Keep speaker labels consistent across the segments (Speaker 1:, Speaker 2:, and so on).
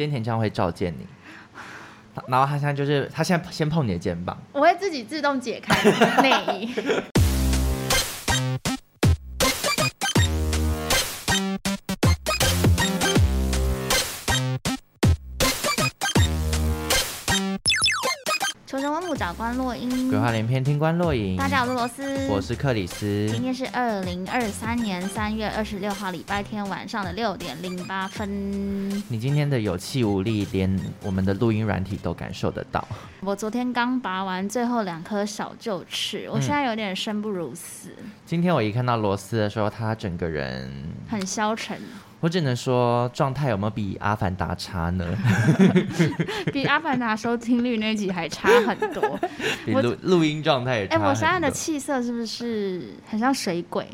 Speaker 1: 今天田将会召见你，然后他现在就是他现在先碰你的肩膀，
Speaker 2: 我会自己自动解开内衣。找关落音，
Speaker 1: 鬼话连篇，听关落影。
Speaker 2: 大家好，我是罗斯，
Speaker 1: 我是克里斯。
Speaker 2: 今天是二零二三年三月二十六号，礼拜天晚上的六点零八分。
Speaker 1: 你今天的有气无力，连我们的录音软体都感受得到。
Speaker 2: 我昨天刚拔完最后两颗小臼齿，我现在有点生不如死。
Speaker 1: 嗯、今天我一看到罗斯的时候，他整个人
Speaker 2: 很消沉。
Speaker 1: 我只能说，状态有没有比《阿凡达》差呢？
Speaker 2: 比《阿凡达》收听率那集还差很多。
Speaker 1: 比录录音状态也差。哎、
Speaker 2: 欸，我现在的气色是不是很像水鬼？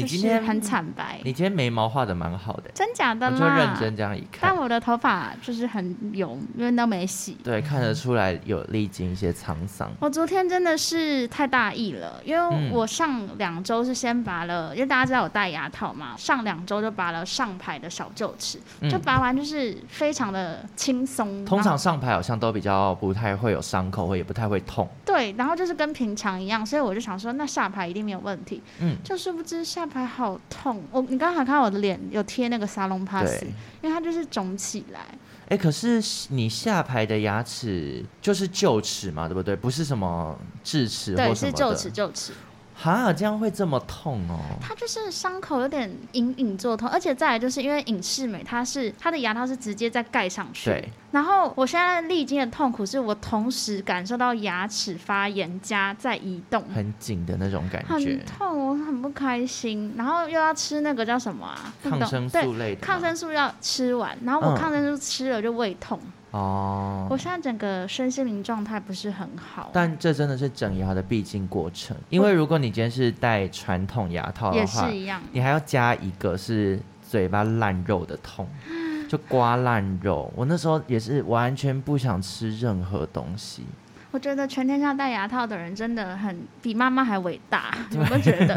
Speaker 1: 你今天
Speaker 2: 很惨白，
Speaker 1: 你今天眉毛画的蛮好的，
Speaker 2: 真假的吗？
Speaker 1: 就认真这样一看，
Speaker 2: 但我的头发就是很油，因为都没洗。
Speaker 1: 对，看得出来有历经一些沧桑。
Speaker 2: 我昨天真的是太大意了，因为我上两周是先拔了，嗯、因为大家知道我戴牙套嘛，上两周就拔了上排的小臼齿，就拔完就是非常的轻松。
Speaker 1: 通常上排好像都比较不太会有伤口，或也不太会痛。
Speaker 2: 对，然后就是跟平常一样，所以我就想说，那下排一定没有问题。嗯，就殊不知下。排好痛，我你刚才看到我的脸有贴那个沙龙 pass，因为它就是肿起来。
Speaker 1: 哎、欸，可是你下排的牙齿就是臼齿嘛，对不对？不是什么智齿或什么的。
Speaker 2: 对，是臼齿，臼齿。
Speaker 1: 哈，这样会这么痛哦？
Speaker 2: 它就是伤口有点隐隐作痛，而且再来就是因为隐适美，它是它的牙套是直接再盖上去。对。然后我现在历经的痛苦是我同时感受到牙齿发炎加在移动，
Speaker 1: 很紧的那种感觉，
Speaker 2: 很痛，我很不开心。然后又要吃那个叫什么啊？
Speaker 1: 抗生素类的。
Speaker 2: 抗生素要吃完，然后我抗生素吃了就胃痛。嗯
Speaker 1: 哦，
Speaker 2: 我现在整个身心灵状态不是很好，
Speaker 1: 但这真的是整牙的必经过程。因为如果你今天是戴传统牙套的话，
Speaker 2: 也是一样，
Speaker 1: 你还要加一个是嘴巴烂肉的痛，就刮烂肉。我那时候也是完全不想吃任何东西。
Speaker 2: 我觉得全天下戴牙套的人真的很比妈妈还伟大，你有没有觉得？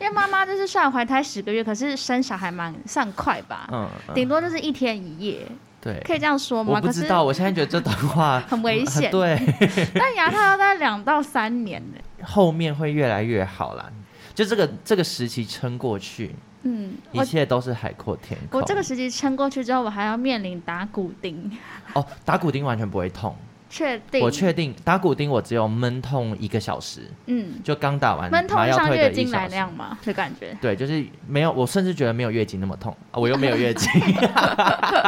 Speaker 2: 因为妈妈就是虽然怀胎十个月，可是生小孩蛮算快吧，嗯，嗯，顶多就是一天一夜。
Speaker 1: 对，
Speaker 2: 可以这样说吗？
Speaker 1: 我不知道，我现在觉得这段话
Speaker 2: 很危险。
Speaker 1: 对，
Speaker 2: 但牙套要戴两到三年呢，
Speaker 1: 后面会越来越好啦。就这个这个时期撑过去，嗯，一切都是海阔天空。
Speaker 2: 我这个时期撑过去之后，我还要面临打骨钉。
Speaker 1: 哦，打骨钉完全不会痛。
Speaker 2: 确定，
Speaker 1: 我确定打骨钉，我只有闷痛一个小时。嗯，就刚打完，
Speaker 2: 闷痛像月经来那样吗？的感觉？
Speaker 1: 对，就是没有，我甚至觉得没有月经那么痛，我又没有月经，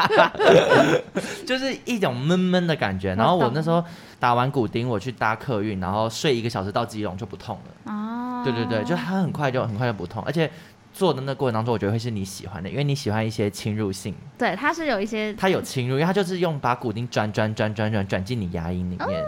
Speaker 1: 就是一种闷闷的感觉。然后我那时候打完骨钉，我去搭客运，然后睡一个小时到基隆就不痛了。哦，对对对，就它很快就很快就不痛，而且。做的那过程当中，我觉得会是你喜欢的，因为你喜欢一些侵入性。
Speaker 2: 对，它是有一些，
Speaker 1: 它有侵入，因为它就是用把骨钉转转转转转转进你牙龈里面。哦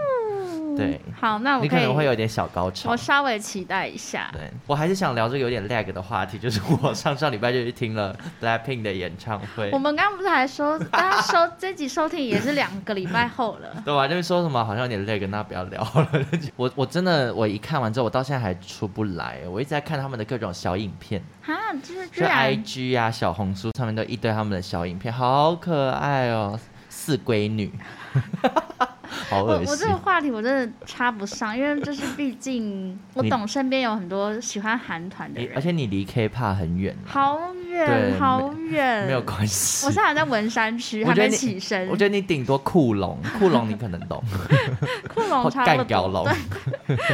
Speaker 1: 对，
Speaker 2: 好，那我
Speaker 1: 你可能会有点小高潮，
Speaker 2: 我稍微期待一下。
Speaker 1: 对，我还是想聊这个有点 lag 的话题，就是我上上礼拜就去听了 Blackpink 的演唱会。
Speaker 2: 我们刚刚不是还说，大家收这集收听也是两个礼拜后了，
Speaker 1: 对吧？就是说什么好像有点 lag，那不要聊了。我我真的我一看完之后，我到现在还出不来，我一直在看他们的各种小影片，
Speaker 2: 啊，就是
Speaker 1: 就 IG 啊、小红书上面都一堆他们的小影片，好可爱哦，四闺女。好恶心。我
Speaker 2: 我这个话题我真的插不上，因为就是毕竟 我懂身边有很多喜欢韩团的人，
Speaker 1: 而且你离 K-pop 很远，
Speaker 2: 好远好远，
Speaker 1: 没有关系。
Speaker 2: 我现在还在文山区，还没起身。
Speaker 1: 我觉得你顶多酷龙，酷龙你可能懂，
Speaker 2: 酷龙差不多。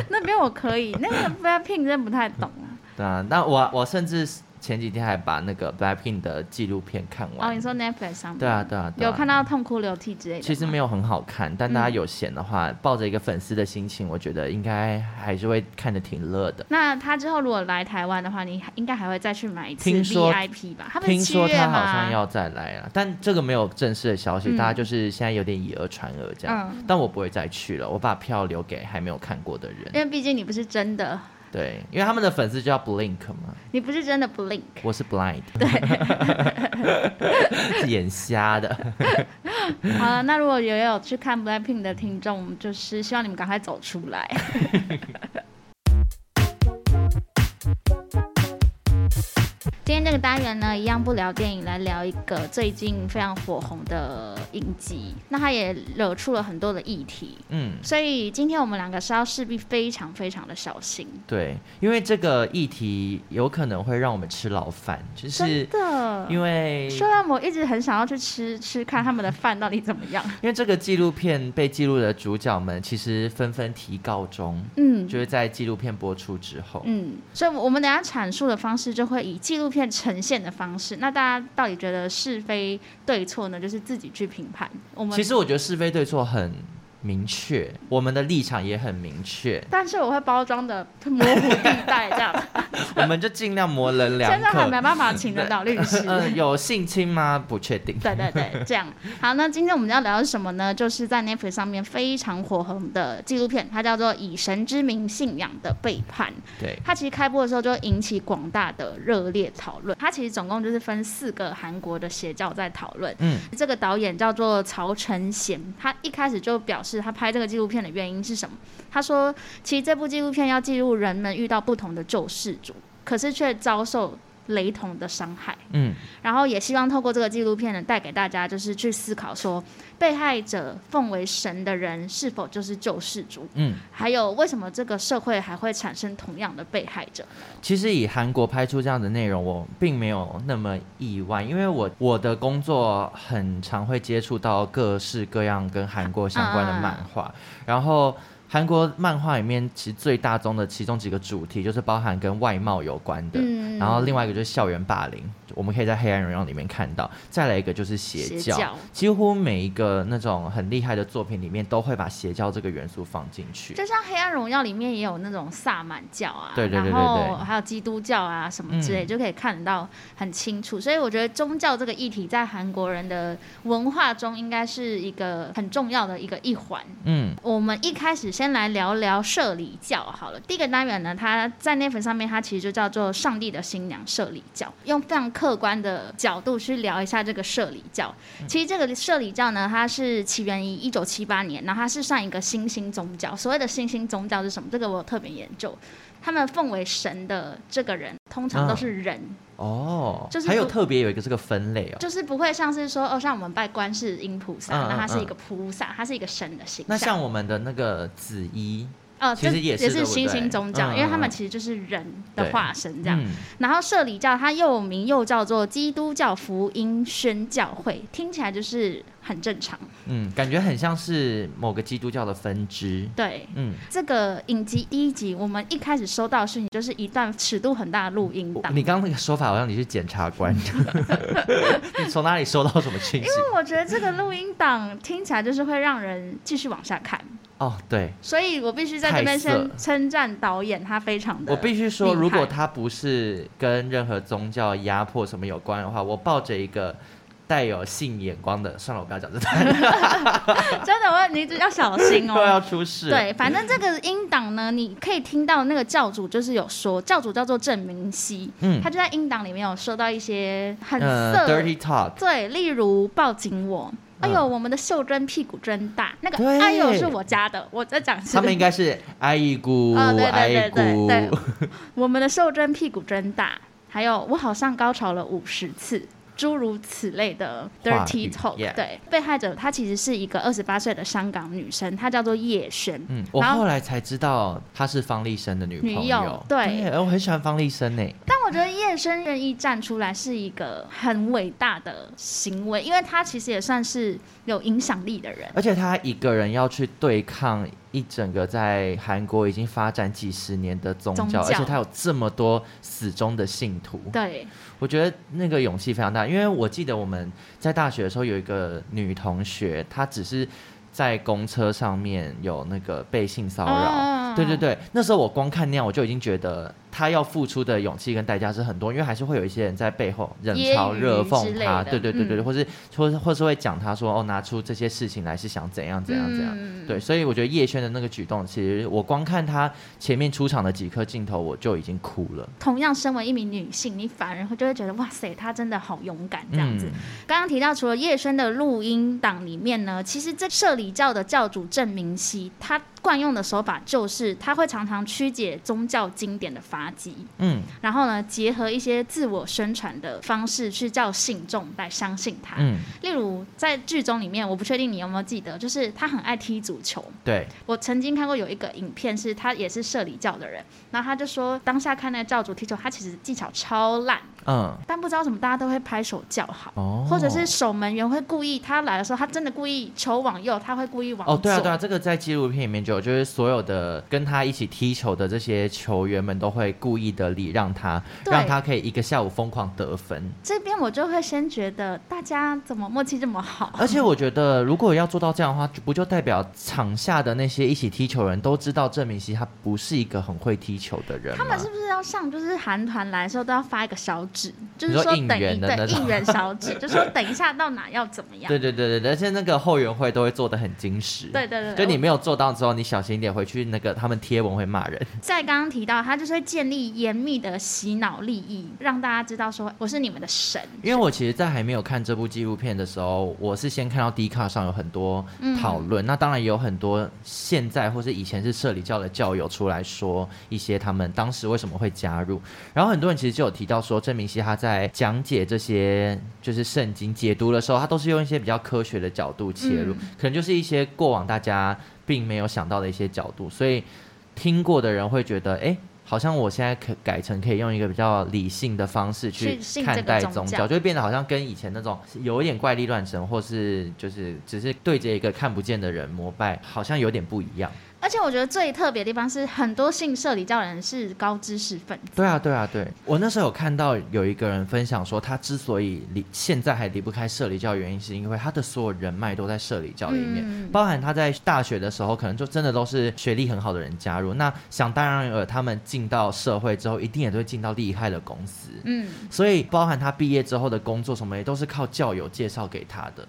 Speaker 2: 那边我可以，那个 Blackpink 真的不太懂。
Speaker 1: 对啊，那我我甚至。前几天还把那个 Blackpink 的纪录片看完。
Speaker 2: 哦，你说 Netflix 上面？
Speaker 1: 对啊，对啊，对啊。
Speaker 2: 有看到痛哭流涕之类的。
Speaker 1: 其实没有很好看，但大家有闲的话，嗯、抱着一个粉丝的心情，我觉得应该还是会看得挺乐的。
Speaker 2: 那他之后如果来台湾的话，你应该还会再去买一次 VIP 吧？
Speaker 1: 听说他好像要再来啊，但这个没有正式的消息，嗯、大家就是现在有点以讹传讹这样。嗯、但我不会再去了，我把票留给还没有看过的人。
Speaker 2: 因为毕竟你不是真的。
Speaker 1: 对，因为他们的粉丝叫 Blink 嘛。
Speaker 2: 你不是真的 Blink，
Speaker 1: 我是 Blind。
Speaker 2: 对，
Speaker 1: 眼瞎的。
Speaker 2: 好了，那如果有有去看 Blackpink 的听众，就是希望你们赶快走出来。今今天这个单元呢，一样不聊电影，来聊一个最近非常火红的影集。那它也惹出了很多的议题，嗯，所以今天我们两个是要势必非常非常的小心。
Speaker 1: 对，因为这个议题有可能会让我们吃牢饭，就是
Speaker 2: 真的，
Speaker 1: 因为
Speaker 2: 虽然我一直很想要去吃吃看他们的饭到底怎么样。
Speaker 1: 因为这个纪录片被记录的主角们其实纷纷提告中，嗯，就是在纪录片播出之后，
Speaker 2: 嗯，所以我们等下阐述的方式就就会以纪录片呈现的方式。那大家到底觉得是非对错呢？就是自己去评判。我们
Speaker 1: 其实我觉得是非对错很。明确，我们的立场也很明确，
Speaker 2: 但是我会包装的模糊地带这样，
Speaker 1: 我们就尽量模棱两可。
Speaker 2: 现在还没办法请得到律师。
Speaker 1: 呃，有性侵吗？不确定。
Speaker 2: 对对对，这样。好，那今天我们要聊的是什么呢？就是在 Netflix 上面非常火红的纪录片，它叫做《以神之名：信仰的背叛》。
Speaker 1: 对。
Speaker 2: 它其实开播的时候就引起广大的热烈讨论。它其实总共就是分四个韩国的邪教在讨论。嗯。这个导演叫做曹承贤，他一开始就表示。是他拍这个纪录片的原因是什么？他说，其实这部纪录片要记录人们遇到不同的救世主，可是却遭受雷同的伤害。嗯，然后也希望透过这个纪录片呢，带给大家就是去思考说，被害者奉为神的人是否就是救世主？嗯，还有为什么这个社会还会产生同样的被害者？
Speaker 1: 其实以韩国拍出这样的内容，我并没有那么意外，因为我我的工作很常会接触到各式各样跟韩国相关的漫画，啊、然后。韩国漫画里面其实最大宗的其中几个主题就是包含跟外貌有关的，嗯、然后另外一个就是校园霸凌，我们可以在《黑暗荣耀》里面看到。再来一个就是邪教，邪教几乎每一个那种很厉害的作品里面都会把邪教这个元素放进去。
Speaker 2: 就像《黑暗荣耀》里面也有那种萨满教啊，
Speaker 1: 对对
Speaker 2: 对对还有基督教啊什么之类，嗯、就可以看得到很清楚。所以我觉得宗教这个议题在韩国人的文化中应该是一个很重要的一个一环。嗯，我们一开始先。先来聊聊社里教好了。第一个单元呢，它在 Netflix 上面，它其实就叫做《上帝的新娘》社里教，用非常客观的角度去聊一下这个摄理教。其实这个摄理教呢，它是起源于一九七八年，然后它是上一个新兴宗教。所谓的新兴宗教是什么？这个我有特别研究。他们奉为神的这个人，通常都是人。
Speaker 1: 啊、哦，就是还有特别有一个这个分类哦，
Speaker 2: 就是不会像是说哦，像我们拜观世音菩萨，那他是一个菩萨，他是一个神的形象。
Speaker 1: 那像我们的那个紫衣。哦，其实也是，
Speaker 2: 也是新兴宗教，嗯、因为他们其实就是人的化身这样。嗯、然后社里教它又名又叫做基督教福音宣教会，听起来就是很正常。
Speaker 1: 嗯，感觉很像是某个基督教的分支。
Speaker 2: 对，嗯，这个影集第一集，我们一开始收到的讯息就是一段尺度很大的录音档。
Speaker 1: 你刚刚那个说法好像你是检察官，你从哪里收到什么讯息？因
Speaker 2: 为我觉得这个录音档听起来就是会让人继续往下看。
Speaker 1: 哦，对，
Speaker 2: 所以我必须在这边先称赞导演，他非常的。
Speaker 1: 我必须说，如果他不是跟任何宗教压迫什么有关的话，我抱着一个带有性眼光的，算了，我不要讲这段。
Speaker 2: 真的，我你要小心哦，
Speaker 1: 都要出事。
Speaker 2: 对，反正这个音档呢，你可以听到那个教主就是有说，教主叫做郑明熙，嗯，他就在音档里面有说到一些很色、
Speaker 1: 呃、dirty talk，
Speaker 2: 对，例如抱紧我。哎呦，我们的秀珍屁股真大，那个哎呦是我家的，我在讲。
Speaker 1: 他们应该是哎姨姑，
Speaker 2: 哦，对对对对对，我们的秀珍屁股真大，还有我好像高潮了五十次。诸如此类的 dirty talk，对，被害者她其实是一个二十八岁的香港女生，她叫做叶璇。嗯，
Speaker 1: 我后来才知道她是方力申的女朋友。
Speaker 2: 对，
Speaker 1: 我很喜欢方力申呢。
Speaker 2: 但我觉得叶萱愿意站出来是一个很伟大的行为，因为他其实也算是有影响力的人。
Speaker 1: 而且他一个人要去对抗一整个在韩国已经发展几十年的宗教，宗教，而且他有这么多死忠的信徒。
Speaker 2: 对。
Speaker 1: 我觉得那个勇气非常大，因为我记得我们在大学的时候有一个女同学，她只是在公车上面有那个被性骚扰，啊、对对对，那时候我光看那样我就已经觉得。他要付出的勇气跟代价是很多，因为还是会有一些人在背后冷嘲热讽他，对对对对，或是或或是会讲他说哦，拿出这些事情来是想怎样怎样怎样，嗯、对，所以我觉得叶轩的那个举动，其实我光看他前面出场的几颗镜头，我就已经哭了。
Speaker 2: 同样身为一名女性，你反而会就会觉得哇塞，她真的好勇敢这样子。嗯、刚刚提到除了叶轩的录音档里面呢，其实这摄理教的教主郑明熙，他惯用的手法就是他会常常曲解宗教经典的发。垃圾，嗯，然后呢，结合一些自我宣传的方式去叫信众来相信他，嗯，例如在剧中里面，我不确定你有没有记得，就是他很爱踢足球，
Speaker 1: 对，
Speaker 2: 我曾经看过有一个影片，是他也是社里教的人，然后他就说当下看那个教主踢球，他其实技巧超烂，嗯，但不知道什么大家都会拍手叫好，哦，或者是守门员会故意他来的时候，他真的故意球往右，他会故意往左，
Speaker 1: 哦，对啊对啊，这个在纪录片里面就有，就是所有的跟他一起踢球的这些球员们都会故意的礼让他，让他可以一个下午疯狂得分。
Speaker 2: 这边我就会先觉得大家怎么默契这么好？
Speaker 1: 而且我觉得如果要做到这样的话，不就代表场下的那些一起踢球人都知道郑明熙他不是一个很会踢球的人？
Speaker 2: 他们是不是要上？就是韩团来的时候都要发一个小纸，就是说等一对应援小纸，就是说等一下到哪要怎么样？
Speaker 1: 对对对对，而且那个后援会都会做的很精实。
Speaker 2: 对对对，
Speaker 1: 就你没有做到之后，你小心一点回去，那个他们贴文会骂人。
Speaker 2: 在刚刚提到，他就是会建立严密的洗脑利益，让大家知道说我是你们的神。
Speaker 1: 因为我其实，在还没有看这部纪录片的时候，我是先看到 D 卡上有很多讨论，嗯、那当然也有很多现在或是以前是社里教的教友出来说一些他们当时为什么会加入，然后很多人其实就有提到说，郑明熙他在讲解这些就是圣经解读的时候，他都是用一些比较科学的角度切入，嗯、可能就是一些过往大家并没有想到的一些角度，所以。听过的人会觉得，哎，好像我现在可改成可以用一个比较理性的方式去看待宗教，就会变得好像跟以前那种有一点怪力乱神，或是就是只是对着一个看不见的人膜拜，好像有点不一样。
Speaker 2: 而且我觉得最特别的地方是，很多信社里教人是高知识分子。
Speaker 1: 对啊，对啊，对。我那时候有看到有一个人分享说，他之所以离现在还离不开社里教，原因是因为他的所有人脉都在社里教里面，嗯、包含他在大学的时候，可能就真的都是学历很好的人加入。那想当然尔，他们进到社会之后，一定也都会进到厉害的公司。嗯，所以包含他毕业之后的工作什么，也都是靠教友介绍给他的。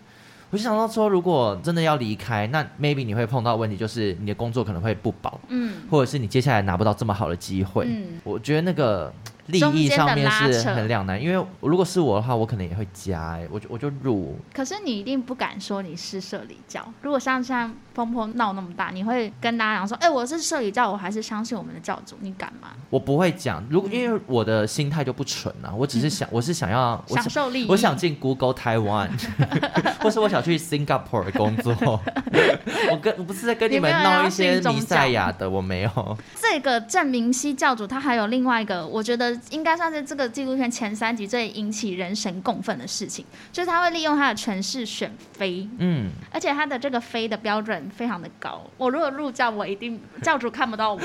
Speaker 1: 我就想到说，如果真的要离开，那 maybe 你会碰到问题，就是你的工作可能会不保，嗯，或者是你接下来拿不到这么好的机会。嗯，我觉得那个。利益上面是很两难，因为如果是我的话，我可能也会加哎、欸，我就我就入。
Speaker 2: 可是你一定不敢说你是社里教。如果像像风波闹那么大，你会跟大家讲说，哎、欸，我是社里教，我还是相信我们的教主，你敢吗？
Speaker 1: 我不会讲，如果因为我的心态就不纯啊，我只是想，嗯、我是想要
Speaker 2: 享受利益，
Speaker 1: 我想进 Google Taiwan，或是我想去 Singapore 工作。我跟我不是在跟你们闹一些弥赛亚的，我没有。
Speaker 2: 这个郑明熙教主他还有另外一个，我觉得。应该算是这个纪录片前三集最引起人神共愤的事情，就是他会利用他的权势选妃，嗯，而且他的这个妃的标准非常的高。我如果入教，我一定教主看不到我，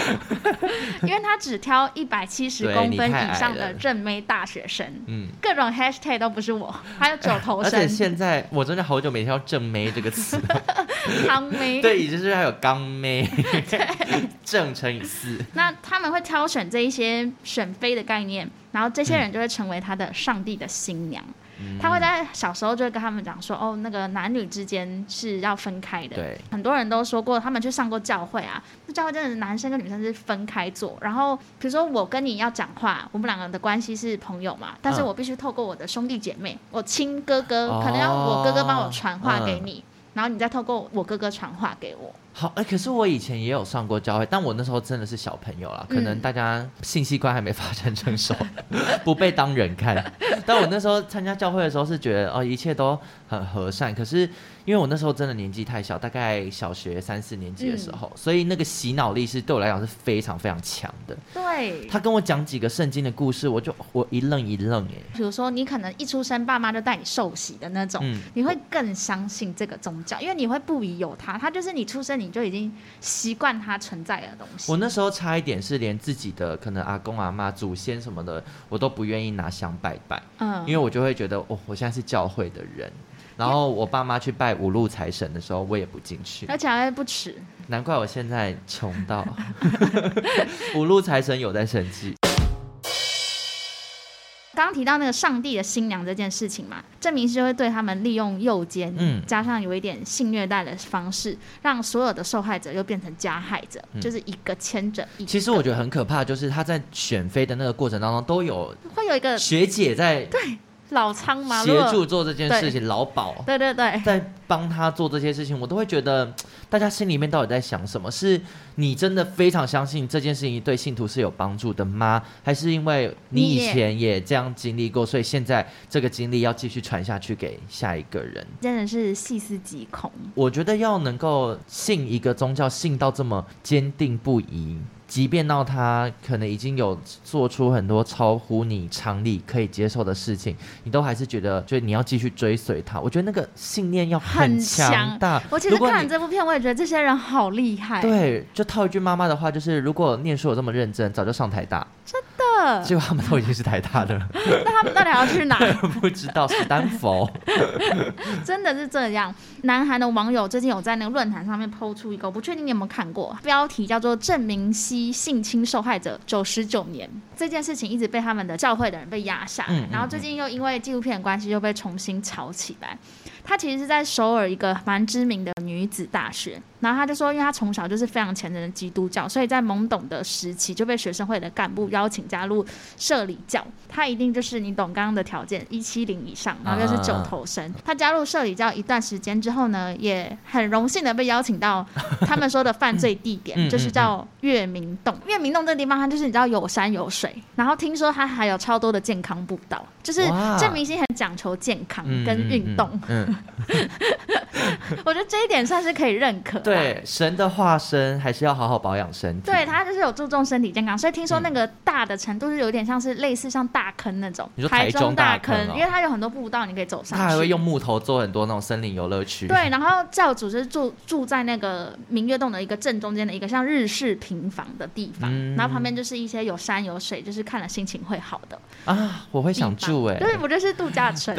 Speaker 2: 因为他只挑一百七十公分以上的正妹大学生，嗯，各种 hashtag 都不是我，还有九头身。
Speaker 1: 而且现在我真的好久没听到正妹这个词，
Speaker 2: 刚妹
Speaker 1: 对，已经是还有刚妹，对，正乘以四。
Speaker 2: 那他们会挑选这一些选妃的概念。然后这些人就会成为他的上帝的新娘，嗯、他会在小时候就会跟他们讲说，哦，那个男女之间是要分开的。对，很多人都说过，他们去上过教会啊，那教会真的是男生跟女生是分开坐。然后比如说我跟你要讲话，我们两个的关系是朋友嘛，但是我必须透过我的兄弟姐妹，我亲哥哥，可能要我哥哥帮我传话给你，哦、然后你再透过我哥哥传话给我。
Speaker 1: 好，哎、欸，可是我以前也有上过教会，但我那时候真的是小朋友啦，可能大家信息观还没发展成熟，嗯、不被当人看。但我那时候参加教会的时候是觉得哦，一切都很和善。可是因为我那时候真的年纪太小，大概小学三四年级的时候，嗯、所以那个洗脑力是对我来讲是非常非常强的。
Speaker 2: 对，
Speaker 1: 他跟我讲几个圣经的故事，我就我一愣一愣哎。
Speaker 2: 比如说你可能一出生爸妈就带你受洗的那种，嗯、你会更相信这个宗教，因为你会不疑有他，他就是你出生你。就已经习惯他存在的东西。
Speaker 1: 我那时候差一点是连自己的可能阿公阿妈、祖先什么的，我都不愿意拿香拜拜。嗯，因为我就会觉得，哦，我现在是教会的人。然后我爸妈去拜五路财神的时候，我也不进去。
Speaker 2: 而且还不迟。
Speaker 1: 难怪我现在穷到 五路财神有在生气。
Speaker 2: 刚刚提到那个上帝的新娘这件事情嘛，郑明熙就会对他们利用诱奸，嗯，加上有一点性虐待的方式，让所有的受害者又变成加害者，嗯、就是一个牵着一个。
Speaker 1: 其实我觉得很可怕，就是他在选妃的那个过程当中，都有
Speaker 2: 会有一个
Speaker 1: 学姐在
Speaker 2: 对老苍嘛，
Speaker 1: 协助做这件事情，老鴇，
Speaker 2: 对对对，
Speaker 1: 在帮他做这些事情，我都会觉得 大家心里面到底在想什么？是你真的非常相信这件事情对信徒是有帮助的吗？还是因为你以前也这样经历过，所以现在这个经历要继续传下去给下一个人？
Speaker 2: 真的是细思极恐。
Speaker 1: 我觉得要能够信一个宗教，信到这么坚定不移。即便到他可能已经有做出很多超乎你常理可以接受的事情，你都还是觉得，就你要继续追随他。我觉得那个信念要很强大。
Speaker 2: 我其实看完这部片，我也觉得这些人好厉害。
Speaker 1: 对，就套一句妈妈的话，就是如果念书有这么认真，早就上台大。
Speaker 2: 真的？
Speaker 1: 结果他们都已经是台大的了。
Speaker 2: 那他们到底要去哪？
Speaker 1: 不知道，史丹佛。
Speaker 2: 真的是这样。南韩的网友最近有在那个论坛上面 PO 出一个，我不确定你有没有看过，标题叫做“郑明熙”。性侵受害者九十九年这件事情一直被他们的教会的人被压下来，嗯嗯嗯，然后最近又因为纪录片的关系又被重新炒起来。他其实是在首尔一个蛮知名的女子大学，然后她就说，因为她从小就是非常虔诚的基督教，所以在懵懂的时期就被学生会的干部邀请加入社里教。她一定就是你懂刚刚的条件，一七零以上，然后又是九头身。他加入社里教一段时间之后呢，也很荣幸的被邀请到他们说的犯罪地点，就是叫月明洞。月明洞这个地方，它就是你知道有山有水，然后听说它还有超多的健康步道，就是这明星很讲求健康跟运动。嗯嗯 嗯 我觉得这一点算是可以认可。
Speaker 1: 对，神的化身还是要好好保养身体。
Speaker 2: 对，他就是有注重身体健康，所以听说那个大的程度是有点像是类似像大坑那种。
Speaker 1: 你说台中大坑，
Speaker 2: 因为它有很多步道你可以走上去。
Speaker 1: 他还会用木头做很多那种森林游乐区。
Speaker 2: 对，然后教主是住住在那个明月洞的一个正中间的一个像日式平房的地方，嗯、然后旁边就是一些有山有水，就是看了心情会好的。
Speaker 1: 啊，我会想住哎、欸。
Speaker 2: 对，我觉得是度假村。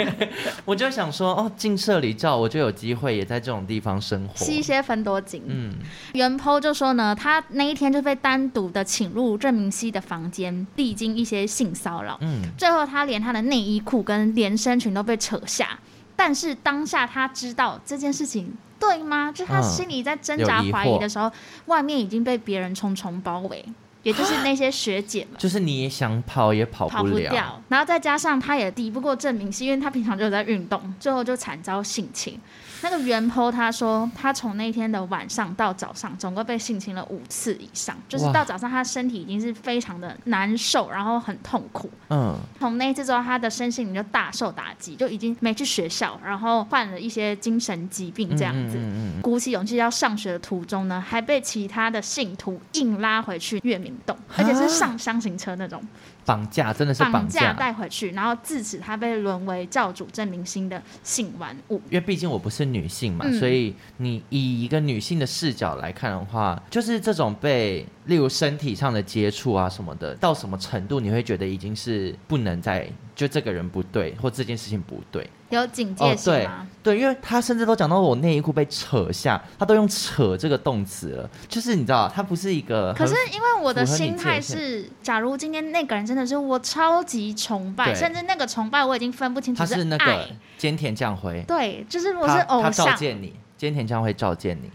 Speaker 1: 我就想说哦。进社里教，我就有机会也在这种地方生活，
Speaker 2: 吸一些分多精。嗯，原 po 就说呢，他那一天就被单独的请入郑明熙的房间，历经一些性骚扰。嗯，最后他连他的内衣裤跟连身裙都被扯下，但是当下他知道这件事情对吗？就他心里在挣扎怀疑的时候，外面已经被别人重重包围。也就是那些学姐们，
Speaker 1: 就是你也想跑也跑不了，跑不掉，
Speaker 2: 然后再加上他也抵不过郑明熙，因为他平常就有在运动，最后就惨遭性侵。那个原 po 他说，他从那天的晚上到早上，总共被性侵了五次以上，就是到早上他身体已经是非常的难受，然后很痛苦。嗯，从那一次之后，他的身心灵就大受打击，就已经没去学校，然后患了一些精神疾病这样子。嗯嗯嗯、鼓起勇气要上学的途中呢，还被其他的信徒硬拉回去月明洞，而且是上箱型车那种。
Speaker 1: 绑架真的是绑架
Speaker 2: 带回去，然后自此他被沦为教主郑明星的性玩物。
Speaker 1: 因为毕竟我不是女性嘛，嗯、所以你以一个女性的视角来看的话，就是这种被，例如身体上的接触啊什么的，到什么程度你会觉得已经是不能再就这个人不对，或这件事情不对。
Speaker 2: 有警戒性吗？
Speaker 1: 哦，对，对，因为他甚至都讲到我内衣裤被扯下，他都用“扯”这个动词了，就是你知道，他不是一个。
Speaker 2: 可是因为我的心态是，假如今天那个人真的是我超级崇拜，甚至那个崇拜我已经分不清楚是爱。他是那个
Speaker 1: 菅田将晖。
Speaker 2: 对，就是我是偶像。他
Speaker 1: 召见你，菅田将晖召见你。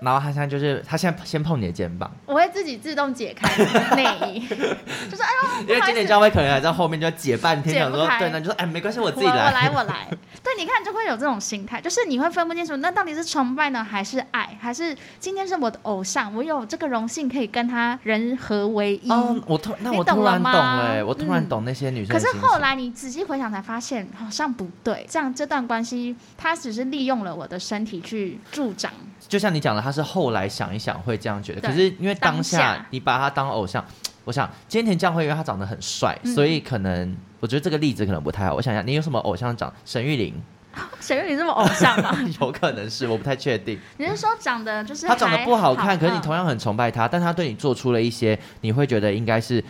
Speaker 1: 然后他现在就是，他现在先碰你的肩膀，
Speaker 2: 我会自己自动解开内衣，就是哎呦，
Speaker 1: 因为今年将会可能还在后面就要解半天，想说对，那就说哎没关系，我自己来，
Speaker 2: 我来我来。对，你看就会有这种心态，就是你会分不清楚，那到底是崇拜呢，还是爱，还是今天是我的偶像，我有这个荣幸可以跟他人合为一。
Speaker 1: 哦，我突那我突然懂哎，我突然懂那些女生。
Speaker 2: 可是后来你仔细回想才发现，好像不对，这样这段关系他只是利用了我的身体去助长。
Speaker 1: 就像你讲的，他是后来想一想会这样觉得，可是因为当下你把他当偶像，我想菅田将晖因为他长得很帅，嗯、所以可能我觉得这个例子可能不太好。我想想，你有什么偶像长沈玉琳？
Speaker 2: 沈玉琳这么偶像吗？
Speaker 1: 有可能是，我不太确定。
Speaker 2: 你是说长得就是
Speaker 1: 他长得不好看，可是你同样很崇拜他，但他对你做出了一些你会觉得应该是。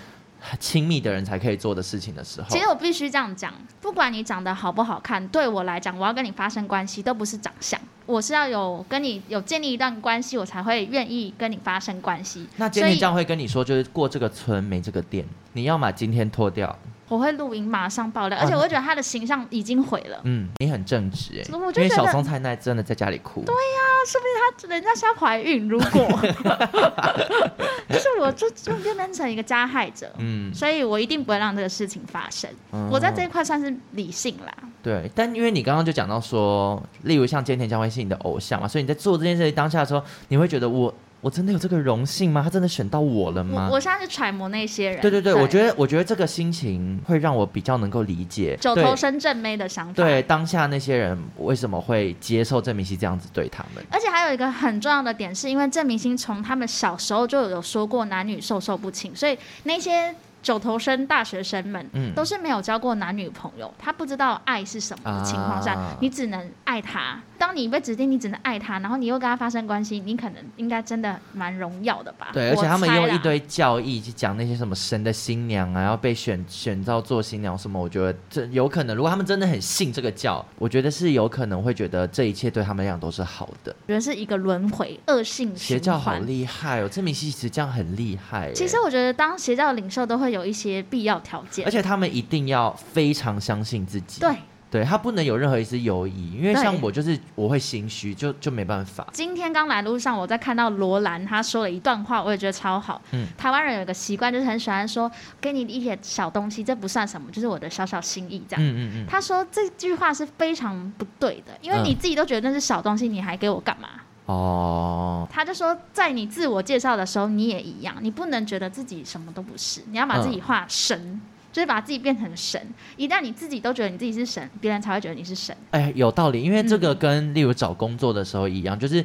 Speaker 1: 亲密的人才可以做的事情的时候，
Speaker 2: 其实我必须这样讲，不管你长得好不好看，对我来讲，我要跟你发生关系都不是长相，我是要有跟你有建立一段关系，我才会愿意跟你发生关系。
Speaker 1: 那建立这样会跟你说，就是过这个村没这个店，你要么今天脱掉，
Speaker 2: 我会录音马上爆料，而且我会觉得他的形象已经毁了。
Speaker 1: 嗯，你很正直哎，因为小松菜奈真的在家里哭。
Speaker 2: 对呀、啊，说不定他人家是要怀孕，如果 就是我就就变成一个加害者。嗯，所以我一定不会让这个事情发生。嗯、我在这一块算是理性啦。
Speaker 1: 对，但因为你刚刚就讲到说，例如像菅田将晖是你的偶像嘛，所以你在做这件事情当下的时候，你会觉得我。我真的有这个荣幸吗？他真的选到我了吗？
Speaker 2: 我，我现在是揣摩那些人。
Speaker 1: 对对对，对我觉得我觉得这个心情会让我比较能够理解
Speaker 2: 九头身正妹的想法。
Speaker 1: 对，当下那些人为什么会接受郑明熙这样子对他们？
Speaker 2: 而且还有一个很重要的点，是因为郑明熙从他们小时候就有说过男女授受不亲，所以那些。九头身大学生们，嗯都是没有交过男女朋友，他不知道爱是什么的情况下，啊、你只能爱他。当你被指定你只能爱他，然后你又跟他发生关系，你可能应该真的蛮荣耀的吧？
Speaker 1: 对，而且他们用一堆教义去讲那些什么神的新娘啊，要被选选到做新娘什么，我觉得这有可能。如果他们真的很信这个教，我觉得是有可能会觉得这一切对他们来讲都是好的。
Speaker 2: 我觉得是一个轮回恶性
Speaker 1: 邪教，好厉害哦！这明熙其实这样很厉害。
Speaker 2: 其实我觉得当邪教领袖都会。有一些必要条件，
Speaker 1: 而且他们一定要非常相信自己。
Speaker 2: 对，
Speaker 1: 对他不能有任何一丝犹疑，因为像我就是我会心虚，就就没办法。
Speaker 2: 今天刚来路上，我在看到罗兰他说了一段话，我也觉得超好。嗯，台湾人有个习惯，就是很喜欢说给你一点小东西，这不算什么，就是我的小小心意这样。嗯嗯嗯。他说这句话是非常不对的，因为你自己都觉得那是小东西，你还给我干嘛？哦，他就说，在你自我介绍的时候，你也一样，你不能觉得自己什么都不是，你要把自己画神，嗯、就是把自己变成神。一旦你自己都觉得你自己是神，别人才会觉得你是神。哎，
Speaker 1: 有道理，因为这个跟例如找工作的时候一样，嗯、就是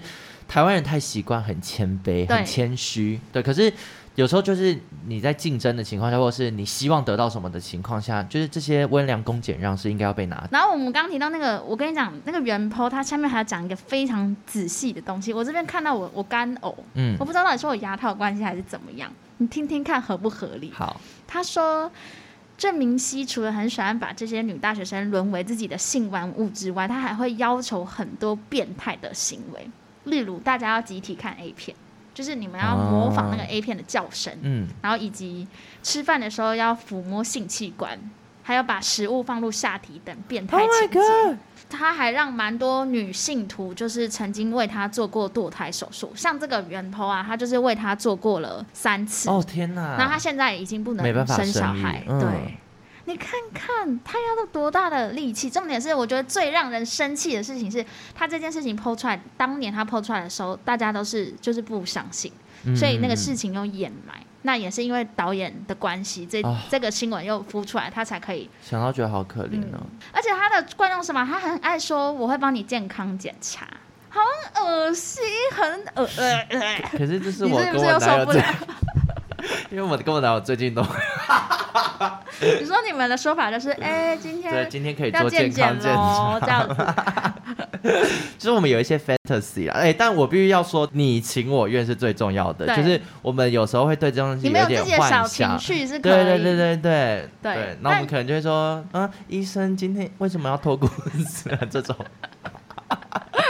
Speaker 1: 台湾人太习惯很谦卑、很谦虚，对，可是。有时候就是你在竞争的情况下，或者是你希望得到什么的情况下，就是这些温良恭俭让是应该要被拿。
Speaker 2: 然后我们刚刚提到那个，我跟你讲，那个原 po 它下面还要讲一个非常仔细的东西。我这边看到我我干呕，嗯，我不知道到底是我牙套关系还是怎么样，你听听看合不合理？
Speaker 1: 好，
Speaker 2: 他说郑明熙除了很喜欢把这些女大学生沦为自己的性玩物之外，他还会要求很多变态的行为，例如大家要集体看 A 片。就是你们要模仿那个 A 片的叫声，哦，嗯，然后以及吃饭的时候要抚摸性器官，还要把食物放入下体等变态情节。Oh、他还让蛮多女性徒就是曾经为他做过堕胎手术，像这个原 PO 啊，他就是为他做过了三次。
Speaker 1: 哦天哪！
Speaker 2: 然后他现在已经不能生小孩，嗯、对。你看看他要了多大的力气，重点是我觉得最让人生气的事情是他这件事情 PO 出来，当年他 PO 出来的时候，大家都是就是不相信，嗯、所以那个事情又掩埋，那也是因为导演的关系，这、哦、这个新闻又浮出来，他才可以
Speaker 1: 想到觉得好可怜哦、嗯。
Speaker 2: 而且他的惯用什么，他很爱说我会帮你健康检查，好恶心，很恶呃。
Speaker 1: 可是这是我跟我男友最，因为我跟我男友最近都。
Speaker 2: 你说你们的说法就是，哎、欸，今天
Speaker 1: 对，今天可以做健康检查，
Speaker 2: 这样子。
Speaker 1: 就是我们有一些 fantasy 啊，哎、欸，但我必须要说，你情我愿是最重要的。就是我们有时候会对这种东西有点幻想，对对对对对对对。那我们可能就会说，但啊，医生今天为什么要脱裤子啊？这种。